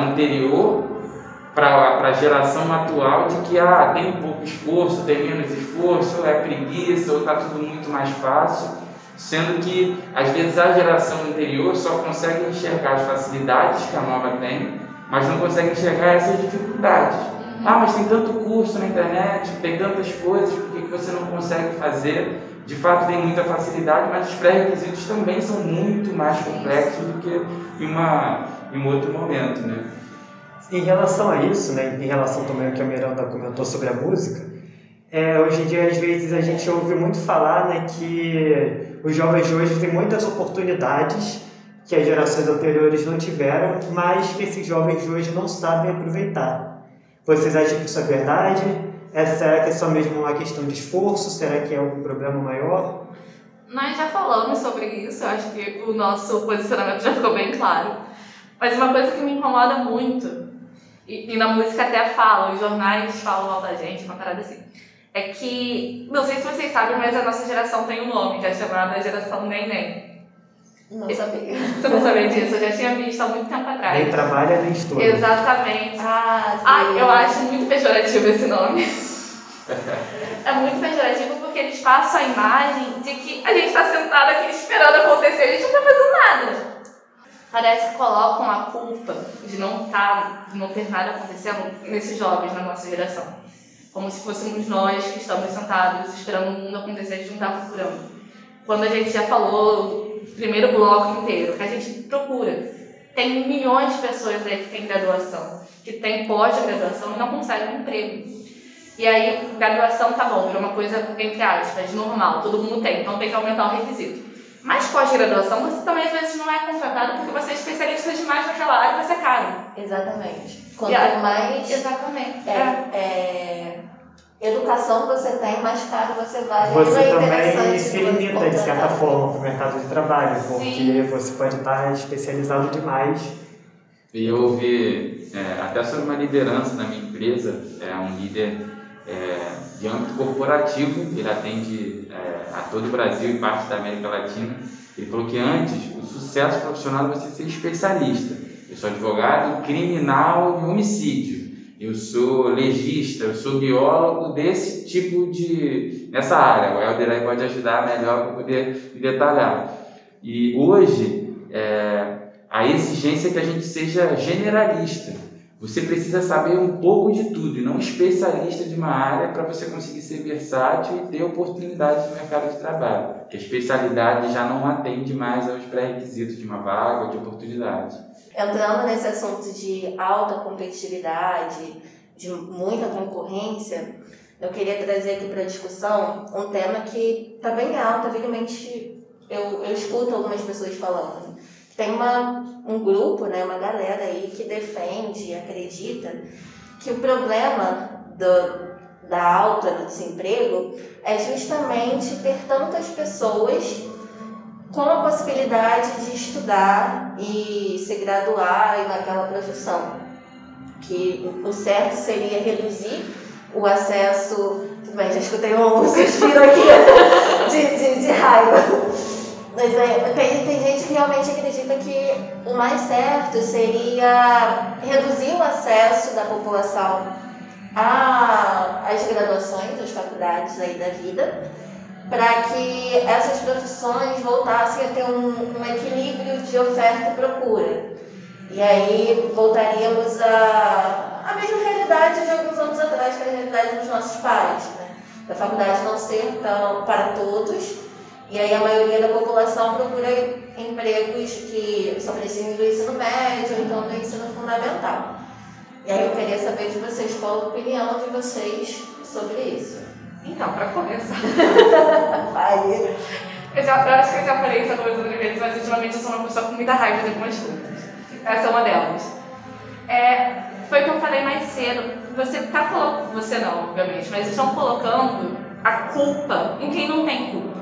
D: anterior para a geração atual de que ah, tem pouco esforço, tem menos esforço, é preguiça, ou está tudo muito mais fácil. sendo que às vezes a geração anterior só consegue enxergar as facilidades que a nova tem, mas não consegue enxergar essas dificuldades. Ah, mas tem tanto curso na internet, tem tantas coisas, por que você não consegue fazer? De fato, tem muita facilidade, mas os pré-requisitos também são muito mais complexos do que em, uma, em um outro momento, né?
C: Em relação a isso, né, em relação também ao que a Miranda comentou sobre a música, é, hoje em dia, às vezes, a gente ouve muito falar né, que os jovens de hoje têm muitas oportunidades que as gerações anteriores não tiveram, mas que esses jovens de hoje não sabem aproveitar. Vocês acham que isso é verdade? É, será que é só mesmo uma questão de esforço? Será que é um problema maior?
B: Nós já falamos sobre isso, acho que o nosso posicionamento já ficou bem claro. Mas uma coisa que me incomoda muito, e, e na música até fala, os jornais falam mal da gente, uma parada assim, é que, não sei se vocês sabem, mas a nossa geração tem um nome, que é chamada geração Neném.
A: Não sabia.
B: Você não sabia disso? Eu já tinha visto há muito tempo atrás.
C: Nem trabalha, nem estuda.
B: Exatamente.
A: Ah, sim.
B: Ah, eu acho muito pejorativo esse nome. É muito pejorativo porque eles passam a imagem de que a gente está sentado aqui esperando acontecer a gente não está fazendo nada. Parece que colocam a culpa de não, tá, de não ter nada acontecendo nesses jovens na nossa geração. Como se fôssemos nós que estamos sentados esperando o mundo acontecer e não está procurando. Quando a gente já falou o primeiro bloco inteiro, que a gente procura. Tem milhões de pessoas aí que têm graduação, que têm pós-graduação e não conseguem um emprego. E aí, graduação tá bom, virou uma coisa, entre aspas, normal, todo mundo tem, então tem que aumentar o requisito. Mas pós-graduação, você também às vezes não é contratado porque você é especialista demais naquela área e você é caro.
A: Exatamente. Quanto
B: aí-
A: mais
B: Exatamente.
A: é, é, educação você tem, mais caro você vai.
C: Você
A: é
C: também se limita, de certa forma, para o mercado de trabalho, porque
B: Sim.
C: você pode estar especializado demais.
D: E eu ouvi é, até sobre uma liderança na minha empresa, é um líder é, de âmbito corporativo, ele atende é, a todo o Brasil e parte da América Latina. Ele falou que antes o sucesso profissional é você ser especialista. Eu sou advogado criminal e homicídio. Eu sou legista, eu sou biólogo desse tipo de. nessa área. O Helder aí pode ajudar melhor para poder detalhar. E hoje, é, a exigência é que a gente seja generalista. Você precisa saber um pouco de tudo e não especialista de uma área para você conseguir ser versátil e ter oportunidades no mercado de trabalho. Porque a especialidade já não atende mais aos pré-requisitos de uma vaga ou de oportunidade.
A: Entrando nesse assunto de alta competitividade, de muita concorrência, eu queria trazer aqui para discussão um tema que está bem alto, evidentemente eu, eu escuto algumas pessoas falando. Tem uma, um grupo, né, uma galera aí que defende, acredita que o problema do, da alta do desemprego é justamente ter tantas pessoas com a possibilidade de estudar e se graduar naquela profissão. Que o certo seria reduzir o acesso. Tudo bem, já escutei um suspiro aqui de, de, de raiva. Mas é, tem, tem gente que realmente acredita que o mais certo seria reduzir o acesso da população a- às graduações, às faculdades aí da vida, para que essas profissões voltassem a ter um, um equilíbrio de oferta e procura. E aí voltaríamos à, à mesma realidade de alguns anos atrás, que era a realidade dos nossos pais, né? Da faculdade não ser tão para todos, e aí a maioria da população procura empregos que só precisam do ensino médio ou então do ensino fundamental. E aí eu queria saber de vocês qual a opinião de vocês sobre isso.
B: Então, para começar,
A: Aí,
B: eu, já, eu acho que eu já falei isso algumas outras vezes, mas ultimamente eu sou uma pessoa com muita raiva de algumas coisas. Essa é uma delas. É, foi o que eu falei mais cedo. Você tá colocando. Você não, obviamente, mas estão colocando a culpa em quem não tem culpa.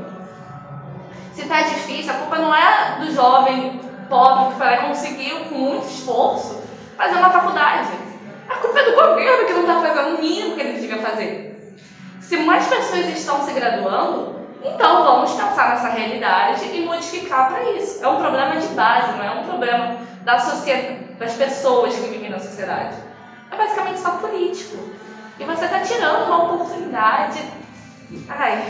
B: Se tá difícil, a culpa não é do jovem pobre que vai conseguir, com muito esforço, fazer uma faculdade. A culpa é do governo que não está fazendo o mínimo que ele devia fazer. Se mais pessoas estão se graduando, então vamos pensar nessa realidade e modificar para isso. É um problema de base, não é um problema da sociedade, das pessoas que vivem na sociedade. É basicamente só político. E você está tirando uma oportunidade. Ai.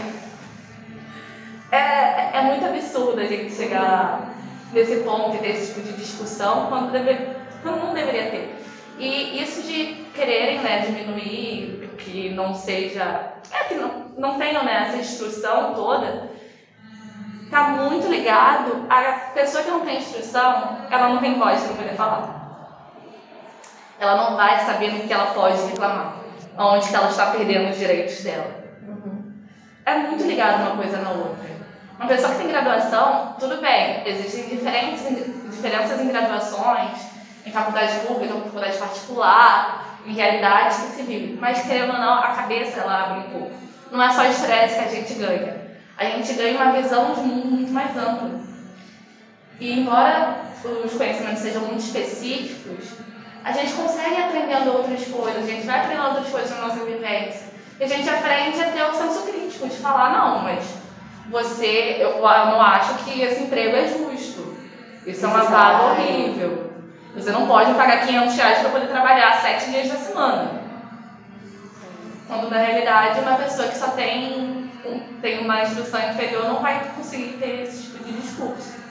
B: É, é muito absurdo a gente chegar nesse ponto e ter esse tipo de discussão quando, deve, quando não deveria ter. E isso de quererem né, diminuir, que não seja. É, que não, não tenham né, essa instrução toda, está muito ligado à pessoa que não tem instrução, ela não tem voz para poder falar. Ela não vai saber no que ela pode reclamar, onde que ela está perdendo os direitos dela. Uhum. É muito ligado uma coisa na outra. Uma pessoa que tem graduação, tudo bem, existem diferentes, diferenças em graduações, em faculdade pública, em faculdade particular, em realidade que se vive. Mas, querendo ou não, a cabeça ela abre um pouco. Não é só estresse que a gente ganha. A gente ganha uma visão de mundo muito mais ampla. E, embora os conhecimentos sejam muito específicos, a gente consegue aprendendo outras coisas, a gente vai aprendendo outras coisas na nossa vivência. E a gente aprende a ter o senso crítico de falar, não, mas você, eu, eu não acho que esse emprego é justo. Isso é uma vaga horrível. Você não pode pagar 500 reais para poder trabalhar sete dias da semana. Quando na realidade uma pessoa que só tem, tem uma instrução inferior não vai conseguir ter esse tipo de discurso.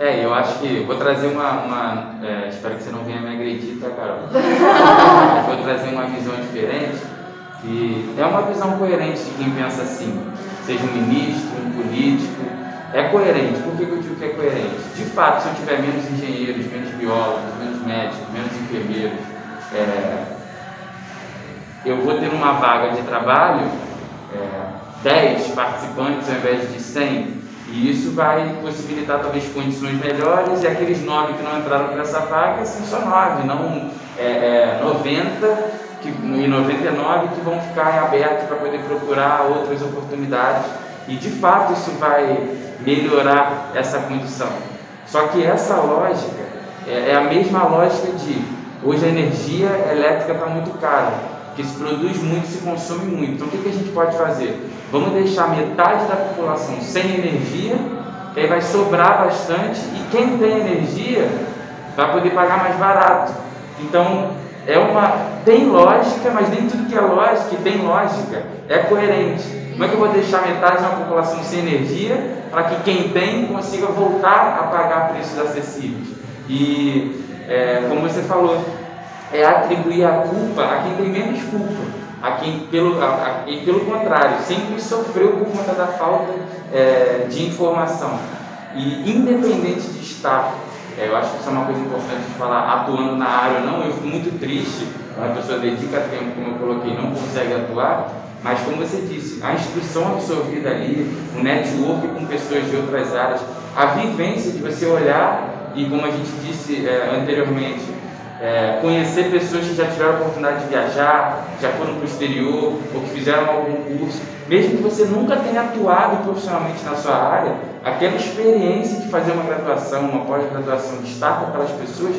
D: É, eu acho que vou trazer uma. uma é, espero que você não venha me agredir, tá, Carol? vou trazer uma visão diferente, que é uma visão coerente de quem pensa assim, seja um ministro, um político, é coerente. Por que eu digo que é coerente? De fato, se eu tiver menos engenheiros, menos biólogos, menos médicos, menos enfermeiros, é, eu vou ter uma vaga de trabalho é, 10 participantes ao invés de 100. E isso vai possibilitar talvez condições melhores e aqueles 9 que não entraram para essa vaga são só 9, não é, é, 90 que, e 99 que vão ficar abertos para poder procurar outras oportunidades. E de fato isso vai melhorar essa condição. Só que essa lógica é, é a mesma lógica de hoje a energia elétrica está muito cara, que se produz muito, se consome muito. Então o que, que a gente pode fazer? Vamos deixar metade da população sem energia, que aí vai sobrar bastante, e quem tem energia vai poder pagar mais barato. Então é uma tem lógica, mas nem tudo que é lógica, que tem lógica, é coerente. Como é que eu vou deixar metade da população sem energia para que quem tem consiga voltar a pagar preços acessíveis? E, é, como você falou, é atribuir a culpa a quem tem menos culpa, a quem, pelo, a, a, e pelo contrário, sempre sofreu por conta da falta é, de informação. E, independente de estar eu acho que isso é uma coisa importante de falar, atuando na área não. Eu fico muito triste quando a pessoa dedica tempo, como eu coloquei, não consegue atuar, mas, como você disse, a instrução absorvida ali, o network com pessoas de outras áreas, a vivência de você olhar e, como a gente disse é, anteriormente, é, conhecer pessoas que já tiveram a oportunidade de viajar, já foram para o exterior ou que fizeram algum curso, mesmo que você nunca tenha atuado profissionalmente na sua área, aquela experiência de fazer uma graduação, uma pós-graduação, de estar com aquelas pessoas,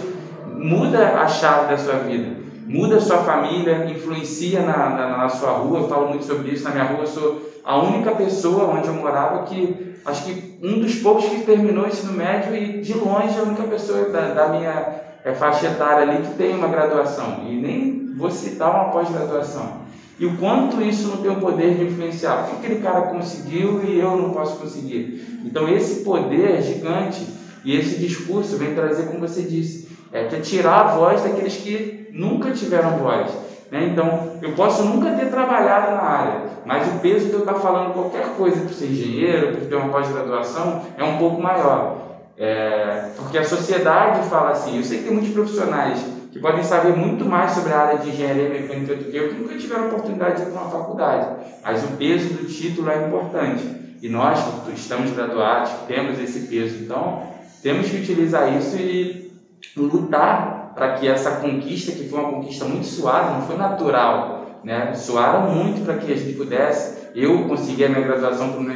D: muda a chave da sua vida muda a sua família, influencia na, na, na, sua rua. Eu falo muito sobre isso. Na minha rua, eu sou a única pessoa onde eu morava que, acho que um dos poucos que terminou o ensino médio e, de longe, a única pessoa da, da minha é, faixa etária ali que tem uma graduação. E nem vou citar uma pós-graduação. E o quanto isso não tem o poder de influenciar. Porque aquele cara conseguiu e eu não posso conseguir. Então, esse poder é gigante. E esse discurso vem trazer, como você disse, é, que tirar a voz daqueles que nunca tiveram voz. Né? Então, eu posso nunca ter trabalhado na área, mas o peso de eu estar falando qualquer coisa por ser engenheiro, por ter uma pós-graduação, é um pouco maior. É, porque a sociedade fala assim. Eu sei que tem muitos profissionais que podem saber muito mais sobre a área de engenharia mecânica do que eu, que nunca tiveram oportunidade de ir para uma faculdade. Mas o peso do título é importante. E nós que estamos graduados, temos esse peso. Então, temos que utilizar isso e lutar para que essa conquista, que foi uma conquista muito suada, não foi natural, né? Suaram muito para que a gente pudesse. Eu consegui a minha graduação por uma,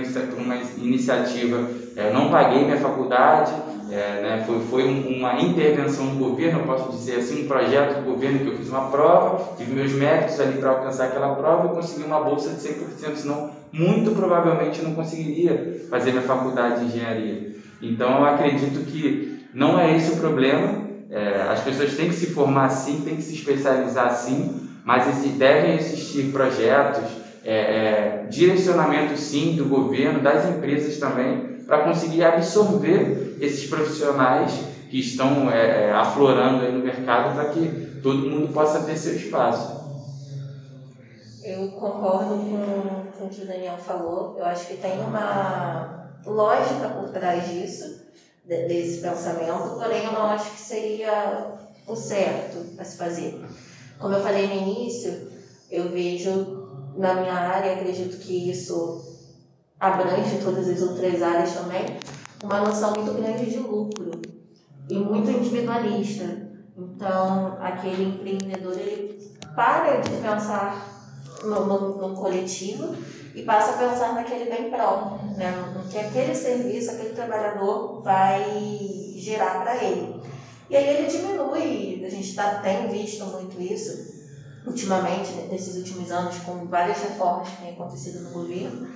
D: iniciativa, é, não paguei minha faculdade, é, né? foi, foi uma intervenção do governo, eu posso dizer assim, um projeto do governo que eu fiz uma prova, tive meus méritos ali para alcançar aquela prova e consegui uma bolsa de 100%, senão muito provavelmente não conseguiria fazer minha faculdade de engenharia. Então eu acredito que não é esse o problema. É, as pessoas têm que se formar sim, têm que se especializar sim, mas devem existir projetos, é, é, direcionamento sim do governo, das empresas também, para conseguir absorver esses profissionais que estão é, é aflorando no mercado para que todo mundo possa ter seu espaço.
A: Eu concordo com, com o que o Daniel falou. Eu acho que tem uma lógica por trás disso, desse pensamento, porém eu não acho que seria o certo a se fazer. Como eu falei no início, eu vejo na minha área, acredito que isso abrange todas as outras áreas também, uma noção muito grande de lucro e muito individualista. Então, aquele empreendedor ele para de pensar no, no, no coletivo e passa a pensar naquele bem próprio, né? no que aquele serviço, aquele trabalhador vai gerar para ele. E aí ele diminui, a gente tá, tem visto muito isso ultimamente, nesses últimos anos, com várias reformas que têm acontecido no governo,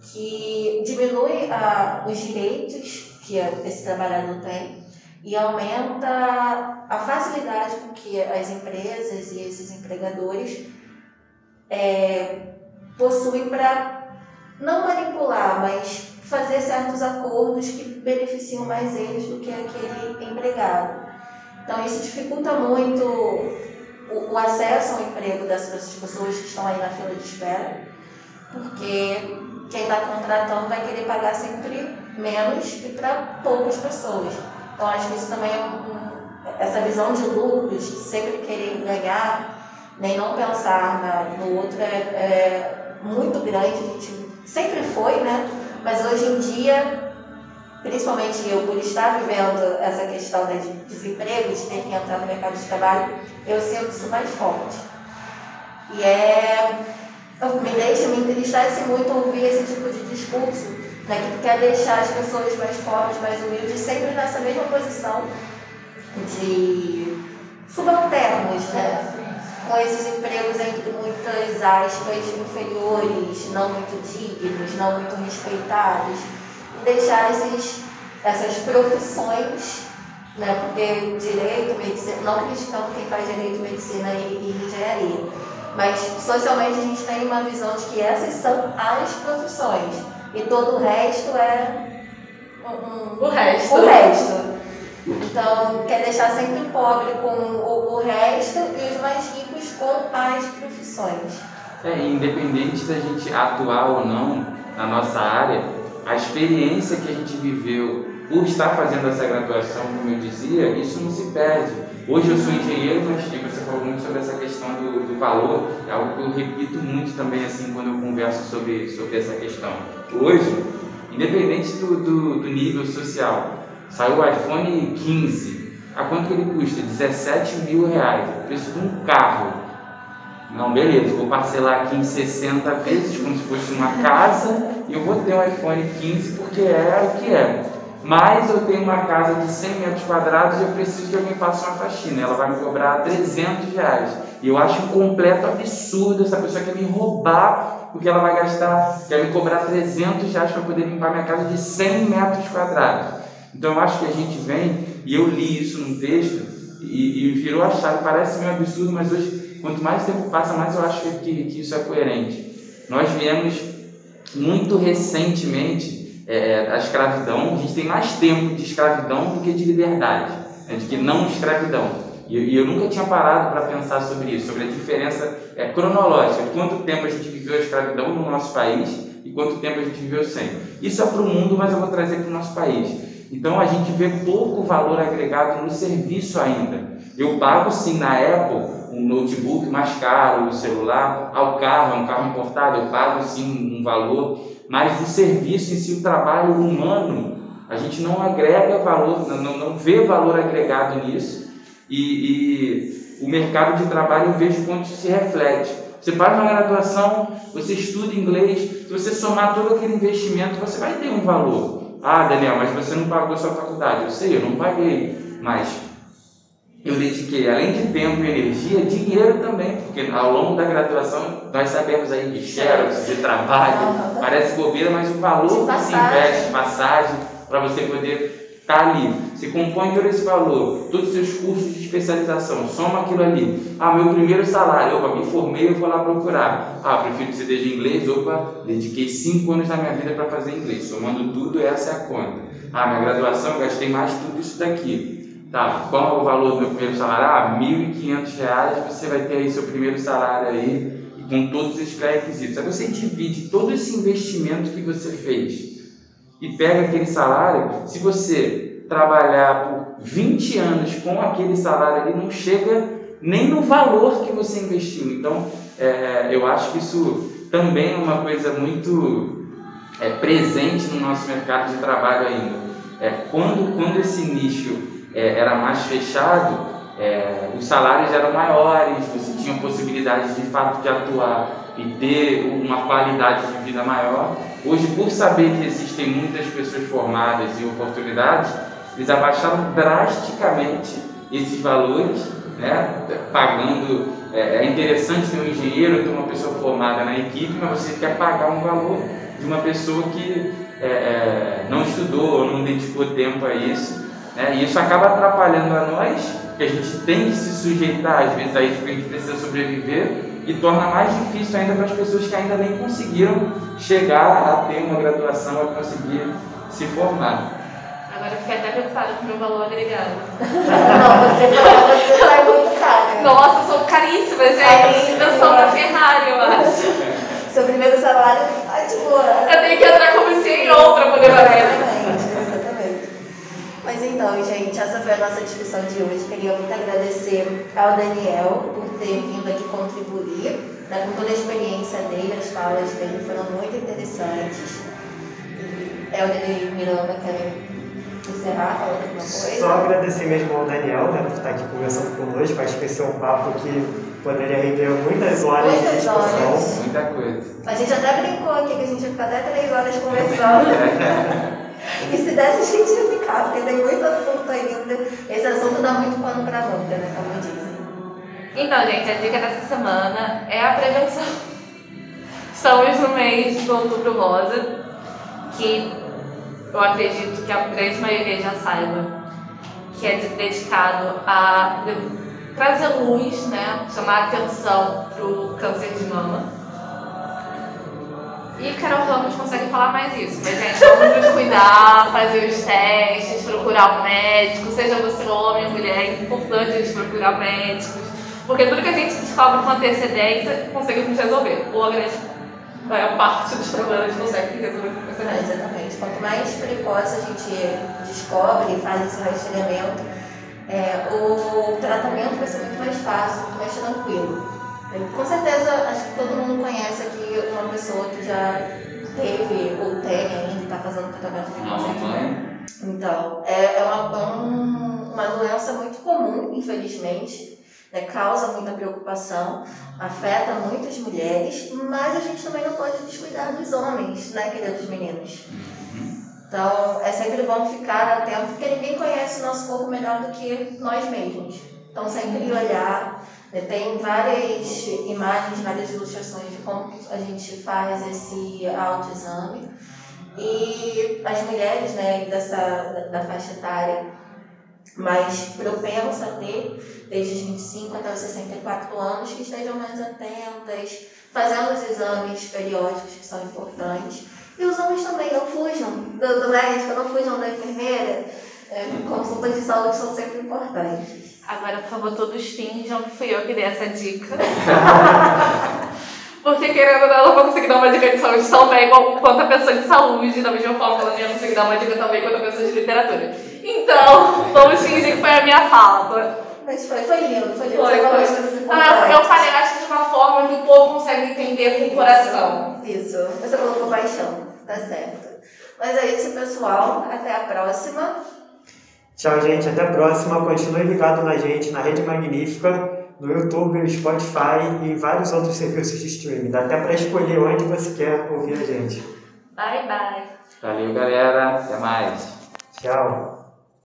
A: que diminui a, os direitos que esse trabalhador tem e aumenta a facilidade com que as empresas e esses empregadores é, possuem para não manipular, mas fazer certos acordos que beneficiam mais eles do que aquele empregado. Então isso dificulta muito o, o acesso ao emprego dessas pessoas que estão aí na fila de espera, porque quem está contratando vai querer pagar sempre menos e para poucas pessoas. Então acho que isso também é um, essa visão de lucros, sempre querer ganhar, nem não pensar na, no outro é, é muito grande, a gente sempre foi, né? Mas hoje em dia, principalmente eu, por estar vivendo essa questão de desemprego, de ter que entrar no mercado de trabalho, eu sinto isso mais forte. E é. Me deixa, me entristece muito ouvir esse tipo de discurso, né, que quer deixar as pessoas mais pobres, mais humildes, sempre nessa mesma posição de subalternos, né? com esses empregos entre muitas aspas inferiores, não muito dignos, não muito respeitados, e deixar esses, essas profissões, né, porque direito, medicina, não criticando quem faz direito, medicina e, e engenharia, mas socialmente a gente tem uma visão de que essas são as profissões e todo o resto é
B: um, o resto.
A: O resto. Então, quer deixar sempre pobre com o, o resto e os mais ricos com as profissões.
D: É, independente da gente atuar ou não na nossa área, a experiência que a gente viveu por estar fazendo essa graduação, como eu dizia, isso não se perde. Hoje eu sou engenheiro, mas você falou muito sobre essa questão do, do, valor, é algo que eu repito muito também assim quando eu converso sobre, sobre essa questão. Hoje, independente do, do, do nível social, Saiu o iPhone 15. A quanto ele custa? 17 mil reais. O preço de um carro. Não, beleza, vou parcelar aqui em 60 vezes, como se fosse uma casa, e eu vou ter um iPhone 15 porque é o que é. Mas eu tenho uma casa de 100 metros quadrados e eu preciso que alguém faça uma faxina. Ela vai me cobrar 300 reais. E eu acho um completo absurdo essa pessoa quer me roubar porque ela vai gastar, quer me cobrar 300 reais para poder limpar minha casa de 100 metros quadrados. Então eu acho que a gente vem, e eu li isso num texto, e, e virou a chave, parece meio absurdo, mas hoje, quanto mais tempo passa, mais eu acho que, que isso é coerente. Nós viemos muito recentemente é, a escravidão, a gente tem mais tempo de escravidão do que de liberdade, né, de que não escravidão. E, e eu nunca tinha parado para pensar sobre isso, sobre a diferença é, cronológica, quanto tempo a gente viveu a escravidão no nosso país e quanto tempo a gente viveu sem. Isso é para o mundo, mas eu vou trazer para o nosso país. Então a gente vê pouco valor agregado no serviço ainda. Eu pago sim na Apple um notebook mais caro, o celular, ao carro, é um carro importado, eu pago sim um valor, mas o serviço em si, o trabalho humano, a gente não agrega valor, não, não vê valor agregado nisso e, e o mercado de trabalho eu vejo quanto se reflete. Você faz uma graduação, você estuda inglês, se você somar todo aquele investimento, você vai ter um valor. Ah, Daniel, mas você não pagou sua faculdade. Eu sei, eu não paguei, mas eu dediquei, além de tempo e energia, dinheiro também, porque ao longo da graduação nós sabemos aí de xerox, de trabalho, parece bobeira, mas o valor que se investe, passagem, para você poder Está ali. Você compõe todo esse valor, todos os seus cursos de especialização, soma aquilo ali. Ah, meu primeiro salário, opa, me formei, eu vou lá procurar. Ah, prefiro que você esteja inglês, opa, dediquei cinco anos da minha vida para fazer inglês. Somando tudo, essa é a conta. Ah, minha graduação, gastei mais tudo isso daqui. Tá, qual é o valor do meu primeiro salário? Ah, R$ 1.500, você vai ter aí seu primeiro salário aí, com todos esses pré-requisitos. Aí você divide todo esse investimento que você fez e pega aquele salário, se você trabalhar por 20 anos com aquele salário ali, não chega nem no valor que você investiu. Então, é, eu acho que isso também é uma coisa muito é, presente no nosso mercado de trabalho ainda. É, quando, quando esse nicho é, era mais fechado, é, os salários eram maiores, você tinha possibilidade de fato de atuar e ter uma qualidade de vida maior. Hoje, por saber que existem muitas pessoas formadas e oportunidades, eles abaixaram drasticamente esses valores, né? pagando. É, é interessante ter um engenheiro, ter uma pessoa formada na equipe, mas você quer pagar um valor de uma pessoa que é, é, não estudou, não dedicou tempo a isso. Né? E isso acaba atrapalhando a nós, que a gente tem que se sujeitar às vezes a isso, porque a gente precisa sobreviver, e torna mais difícil ainda para as pessoas que ainda nem conseguiram chegar a ter uma graduação, a conseguir se formar.
B: Agora eu fiquei até preocupada com o meu valor agregado.
A: Não, você falou, você sai muito caro.
B: Nossa, eu sou caríssima, gente.
A: Caríssima.
B: Eu sou da Ferrari, eu acho.
A: Seu primeiro salário tá de boa.
B: Eu tenho que entrar como CEO para poder valer.
A: Mas então, gente, essa foi a nossa discussão de hoje. Queria muito agradecer ao Daniel por ter vindo aqui contribuir, né, com toda a experiência dele, as falas dele foram muito interessantes. E Helder e Miranda querem encerrar falando alguma coisa?
C: Só agradecer mesmo ao Daniel né, por estar aqui conversando conosco. Acho que esse é um papo que poderia render muitas horas de
A: Muitas
C: discussão.
A: horas.
D: Muita coisa.
A: A gente até brincou aqui que a gente ia ficar até três horas conversando. e se desse, a gente ia ficar, porque tem muito assunto ainda. Esse assunto dá muito pano pra manga, né? Como dizem.
B: Então, gente, a dica dessa semana é a prevenção. Estamos no mês do Outubro Rosa, que eu acredito que a grande maioria já saiba, que é de- dedicado a trazer luz, né, chamar atenção para o câncer de mama. E Carol Ramos consegue falar mais isso, mas gente, vamos nos cuidar, fazer os testes, procurar um médico, seja você homem ou mulher, é importante a gente procurar médicos, porque tudo que a gente descobre com antecedência conseguimos resolver. Ou a grande maior parte dos problemas consegue resolver com antecedência.
A: exatamente. Quanto mais precoce a gente descobre e faz esse rastreamento, é, o tratamento vai ser muito mais fácil, muito mais tranquilo. Com certeza, acho que todo mundo conhece aqui uma pessoa que já teve ou tem ainda, está fazendo tratamento de câncer. Então, é, é uma, um- uma doença muito comum, infelizmente, né, causa muita preocupação, afeta muitas mulheres, mas a gente também não pode descuidar dos homens, né, queridos meninos? Então, é sempre bom ficar atento, porque ninguém conhece o nosso corpo melhor do que nós mesmos. Então, sempre olhar. Tem várias imagens, várias ilustrações de como a gente faz esse autoexame. E as mulheres né, dessa, da faixa etária mais propensa a ter, desde os 25 até os 64 anos, que estejam mais atentas, fazendo os exames periódicos que são importantes. E os homens também não fujam do, do médico, não fujam da enfermeira. É, consultas de saúde são sempre importantes.
B: Agora, por favor, todos finjam que fui eu que dei essa dica. Porque, querendo ou não, eu não vou conseguir dar uma dica de saúde tão bem igual- quanto a pessoa de saúde, da mesma forma que ela não ia conseguir dar uma dica tão bem quanto a pessoa de literatura. Então, vamos fingir que foi a minha fala.
A: Mas foi, foi lindo, foi lindo.
B: Foi, foi. Ah, eu falei, acho que de uma forma que o povo consegue entender com o coração.
A: Isso, você colocou paixão, tá certo. Mas é isso, pessoal. Até a próxima.
C: Tchau, gente. Até a próxima. Continue ligado na gente na Rede Magnífica, no YouTube, no Spotify e em vários outros serviços de streaming. Dá até para escolher onde você quer ouvir a gente.
B: Bye, bye.
D: Valeu, galera. Até mais.
C: Tchau.